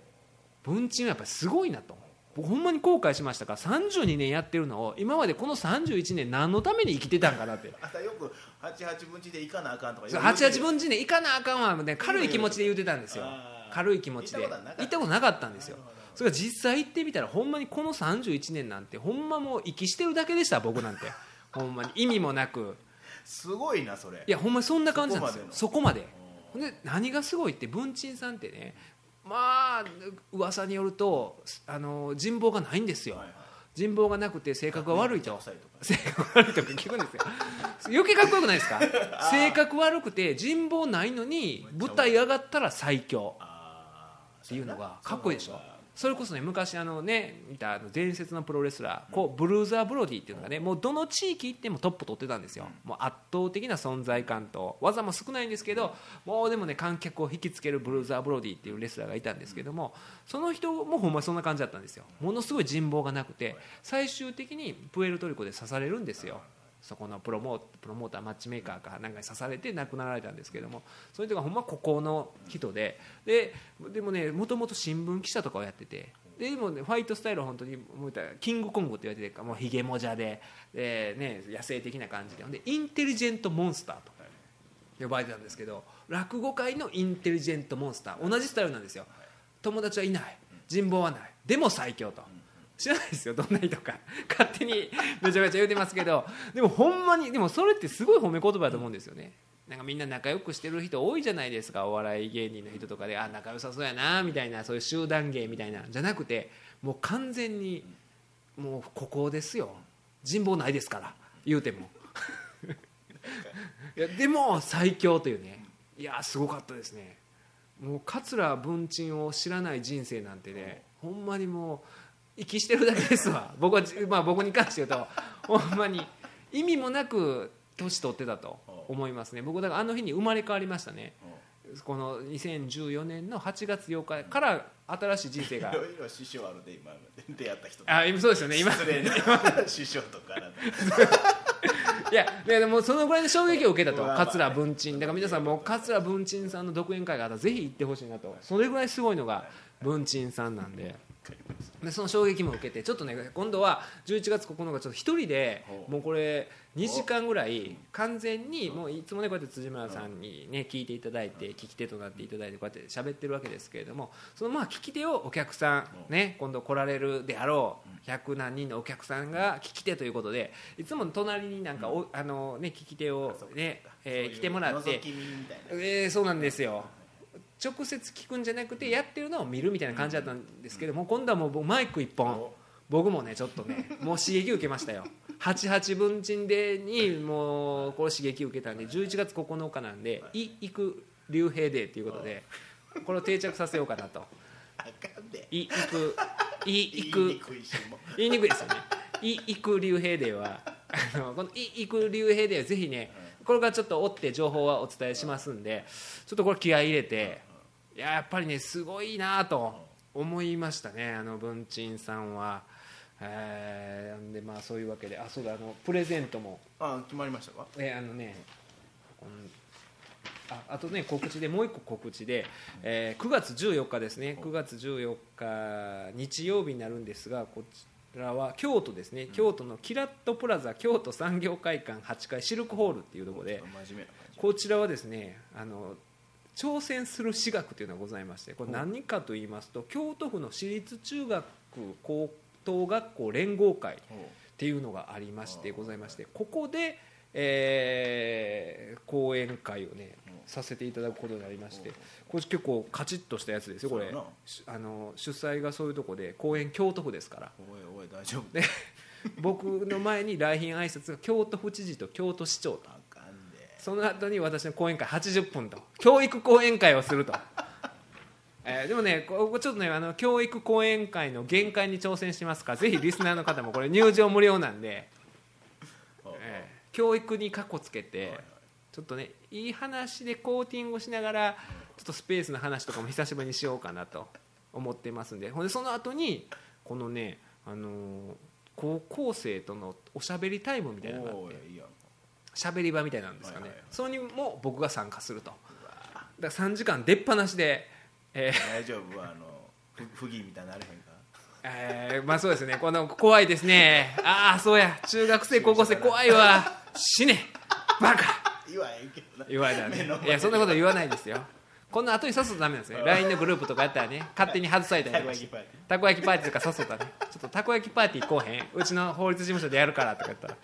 文鎮はやっぱりすごいなと僕ほんまに後悔しましたから32年やってるのを今までこの31年何のために生きてたんかなって。朝よく88分地で行かなあかんとかそう言うて。る88分時ね行かなあかんわ、ね、軽い気持ちで言うてたんですよ。軽い気持ちで。行ったことはなかったんですよ。それが実際行ってみたらほんまにこの31年なんてほんまもう息してるだけでした僕なんて。<laughs> ほんまに。意味もなく。すごいなそれ。いやほんまにそんな感じなんですよ。そそこまでほんで何がすごいって文鎮さんってねまあ噂によるとあの人望がないんですよ。はいはい。人望がなくて性格が悪いと。性格悪いとか聞くんですよ。余計かっこよくないですか？性格悪くて人望ないのに舞台上がったら最強。っていうのがかっこいいでしょ？それこそね昔あのね見たあの伝説のプロレスラーこうブルーザー・ブロディっていうのがねもうどの地域行ってもトップ取ってたんですよ。もう圧倒的な存在感と技も少ないんですけどもうでもね観客を引きつけるブルーザー・ブロディっていうレスラーがいたんですけどもその人もほんまそんな感じだったんですよ。ものすごい人望がなくて最終的にプエルトリコで刺されるんですよそこのプロモープロモーターマッチメーカーかなんかに刺されて亡くなられたんですけどもその人がほんま孤高の人でででもねもともと新聞記者とかをやっててでもねファイトスタイルは本当にもうキングコングって言われててもうひげもじゃでで、ね、野生的な感じで。でインテリジェントモンスターと呼ばれてたんですけど落語界のインテリジェントモンスター同じスタイルなんですよ。友達はいない。人望はない。でも最強と。知らないですよどんな人か。<laughs> 勝手にめちゃめちゃ言うてますけど。でもほんまにでもそれってすごい褒め言葉だと思うんですよね。なんかみんな仲良くしてる人多いじゃないですか。お笑い芸人の人とかであ仲良さそうやなみたいなそういう集団芸みたいな。じゃなくてもう完全にもうここですよ。人望ないですから。言うても。<laughs> いやでも最強というね。いやすごかったですね。もう桂文鎮を知らない人生なんてねほんまにもう息してるだけですわ。<laughs> 僕は、まあ、僕に関して言うと <laughs> ほんまに。意味もなく年取ってたと思いますね。僕だからあの日に生まれ変わりましたね。この2014年の8月8日から新しい人生が。<laughs> いろいろ師匠あるで今出会った人あ今そうですよね。今失礼な。師匠とかいやでもそのぐらいの衝撃を受けたと。桂文鎮だから皆さんもう桂文鎮さんの独演会があったらぜひ行ってほしいなと。それぐらいすごいのが文鎮さんなんででその衝撃も受けてちょっとね今度は11月9日ちょっと一人でもうこれ2時間ぐらい完全にもういつもねこうやって辻村さんにね聞いていただいて聞き手となっていただいてこうやって喋ってるわけですけれどもそのまあ聞き手をお客さんね今度来られるであろう100何人のお客さんが聞き手ということでいつも隣になんかおあのね聞き手をねえー来てもらってえーそうなんですよ直接聞くんじゃなくてやってるのを見るみたいな感じだったんですけども今度はもうマイク一本。僕もねちょっとねもう刺激受けましたよ。<laughs> 88文珍デーにもうこれ刺激受けたんで11月9日なんで「い。いく龍平デー」ということでこれを定着させようかなと。あかんで「い <laughs> いくいい言いく言いにくいですよね「いいく龍平デーは」あのこの「いいく龍平デー」はぜひねこれからちょっと追って情報はお伝えしますんでちょっとこれ気合い入れていややっぱりねすごいなと思いましたね。あの文鎮さんは。えー、でまあそういうわけであそうだあのプレゼントも。あ決まりましたか？えーあのねああとね告知でもう一個告知で、えー9月14日ですね。9月14日日曜日になるんですがこちらは京都ですね、京都のキラットプラザ京都産業会館8階シルクホールっていうところでこちらはですねあの挑戦する私学というのがございましてこれ何かと言いますと京都府の私立中学高等学校連合会っていうのがありましてございましてここで、えー講演会をねうんさせていただくことになりましてこれ結構カチッとしたやつですよこれ。あの主催がそういうとこで講演京都府ですから。おいおい大丈夫。で僕の前に来賓挨拶が京都府知事と京都市長と。その後に私の講演会80分と。教育講演会をすると、<laughs> えーでもねここちょっとねあの教育講演会の限界に挑戦してますか。らぜひリスナーの方もこれ入場無料なんで、<laughs> えー教育にかこつけてちょっとねいい話でコーティングしながらちょっとスペースの話とかも久しぶりにしようかなと思ってますんで。ほんでその後にこのねあのー高校生とのおしゃべりタイムみたいなのがあって。しゃべり場みたいなんですかね、それにも僕が参加すると。だから3時間出っ放しで、えー。大丈夫？あのふ不義みたいになれへんか？えーまあそうですね。この怖いですね。ああそうや。中学生高校生怖いわ。死ね。バカ言わへんけどな。言われたらねいやそんなこと言わないですよ。こんな後に誘うとダメなんですね LINE のグループとかやったらね勝手に外されたりたとかして。こ焼きパーティー。たこ焼きパーティーとか誘ったらねちょっとたこ焼きパーティー来おへん。うちの法律事務所でやるからとか言ったら、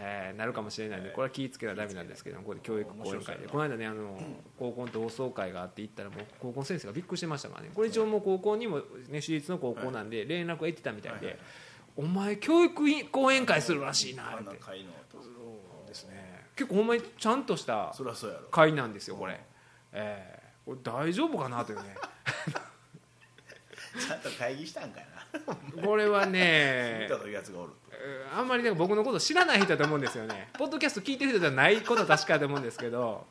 えーなるかもしれないんでこれは気ぃつけなダメなんですけどここで教育講演会でこの間ねあの高校の同窓会があって行ったらもう高校の先生がびっくりしてましたからね。これ一応もう高校にも、ね、私立の高校なんで連絡を得てたみたいで「お前教育講演会するらしいな」って結構ほんまにちゃんとしたそりゃそうやろ。会なんですよこれ、えーこれ大丈夫かなというね。<laughs> ちゃんと会議したんかいな。<laughs> これは見ねあんまりなんか僕のこと知らない人だと思うんですよね。ポッドキャスト聞いてる人ではないことは確かだと思うんですけど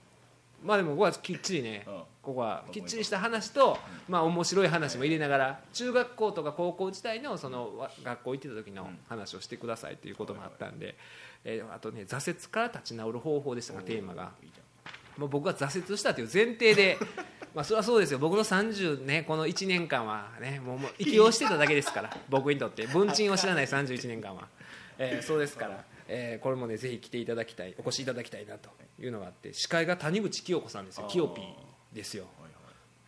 まあでもここはきっちりねうん。ここはきっちりした話とまあ面白い話も入れながら中学校とか高校時代のそのわ学校行ってた時の話をしてくださいということもあったんでえーあとね挫折から立ち直る方法でしたがテーマが。もう僕が挫折したという前提で <laughs> まあそれはそうですよ。僕の30ねこの1年間はねもうもう <laughs> 息をしてただけですから僕にとって。文鎮を知らない31年間は、えーそうですから、えーこれもねぜひ来ていただきたいお越しいただきたいなというのがあって司会が谷口清子さんですよ。あー。清ピーですよ、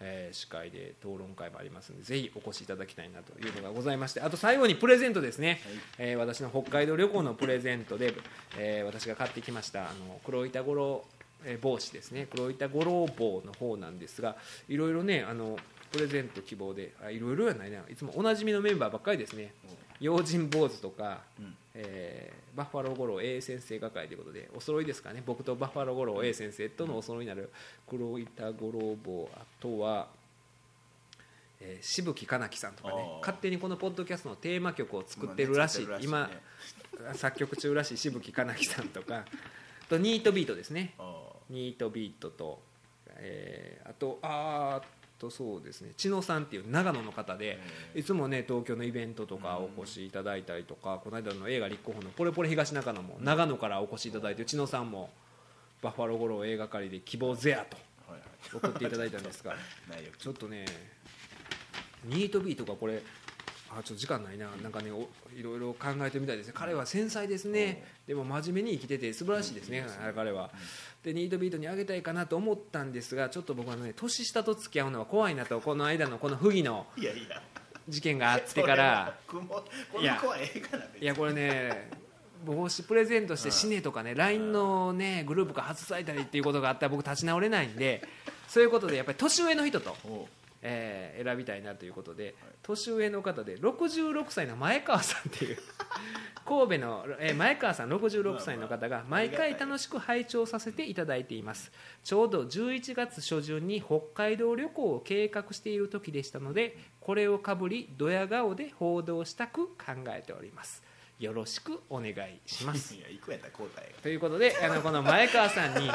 えー司会で討論会もありますのでぜひお越しいただきたいなというのがございましてあと最後にプレゼントですね、えー私の北海道旅行のプレゼントで、えー私が買ってきましたあの黒板五郎えー帽子ですね。黒板五郎帽の方なんですがいろいろねあのプレゼント希望であいろいろやないな。いつもおなじみのメンバーばっかりですね。用心坊主とか、うんえーバッファロー五郎 A 先生係ということでお揃いですからね。僕とバッファロー五郎 A 先生とのお揃いになる黒板五郎帽あとは、えー、渋木かなきさんとかね。勝手にこのポッドキャストのテーマ曲を作ってるらしい。まあね。今作曲中らしい渋木かなきさんとか。<laughs> あとニートビートですね。あニートビートと、えーあとあーあとそうですね。千野さんっていう長野の方でいつもね東京のイベントとかお越しいただいたりとかこの間の映画立候補の「ポレポレ東中野」も長野からお越しいただいて千野さんもバッファロー五郎映画狩りで希望ゼアと送っていただいたんですが <laughs> ちょっとねニートビートがこれあちょっと時間ないな。なんかねおいろいろ考えてみたいですね。彼は繊細ですね。でも真面目に生きてて素晴らしいですね、彼は。でニートビートにあげたいかなと思ったんですがちょっと僕はね年下と付き合うのは怖いなとこの間のこの不義のいやいや。事件があってから。それはこの子はええかな別に。いやこれね帽子プレゼントして死ねとかね LINE のねグループから外されたりっていうことがあったら僕立ち直れないんでそういうことでやっぱり年上の人と、えー選びたいなということで年上の方で66歳の前川さんっていう神戸の、えー前川さん66歳の方が毎回楽しく拝聴させていただいています。ちょうど11月初旬に北海道旅行を計画している時でしたのでこれをかぶりドヤ顔で報道したく考えております。よろしくお願いします。ということであのこの前川さんに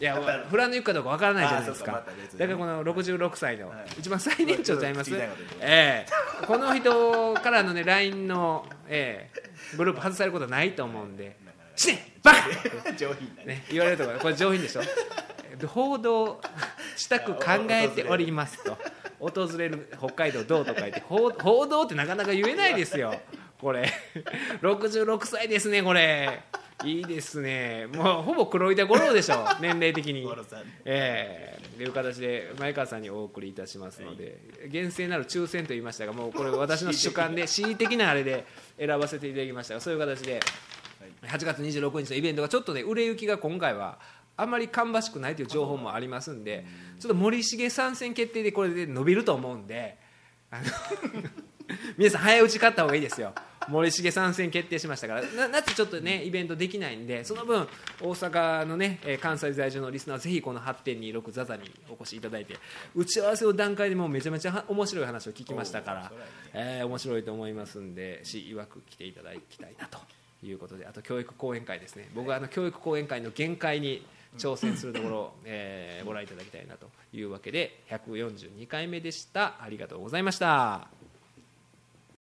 いやフランの行くかどうかわからないじゃないですか。まだからこの66歳の、はい一番最年長ちゃいますええ。この人からのね LINE の、ええグループ外されることはないと思うんで「死ねバカ <laughs>!」上品だね。ね、言われるとここれ上品でしょ。報道したく考えておりますと。訪れる北海道どうとか言って報報道ってなかなか言えないですよ。これ。66歳ですねこれいいですね。もうほぼ黒板五郎でしょ <laughs> 年齢的に。五郎さん。ええ。という形で前川さんにお送りいたしますので、厳正なる抽選と言いましたがもうこれ私の主観で <laughs> 恣意的なあれで選ばせていただきましたがそういう形で8月26日のイベントがちょっとね売れ行きが今回はあんまり芳しくないという情報もありますんでちょっと森重参戦決定でこれで伸びると思うんであの <laughs> 皆さん早打ち勝った方がいいですよ森重参戦決定しましたから。な夏ちょっとねイベントできないんでその分大阪のねえー関西在住のリスナーはぜひこの8.26ザザにお越しいただいて打ち合わせの段階でもうめちゃめちゃは面白い話を聞きましたからねえー面白いと思いますんでし曰く来ていただきたいなということで。あと教育講演会ですね。僕はあの教育講演会の限界に挑戦するところを、<laughs> えーご覧いただきたいなというわけで142回目でした。ありがとうございました。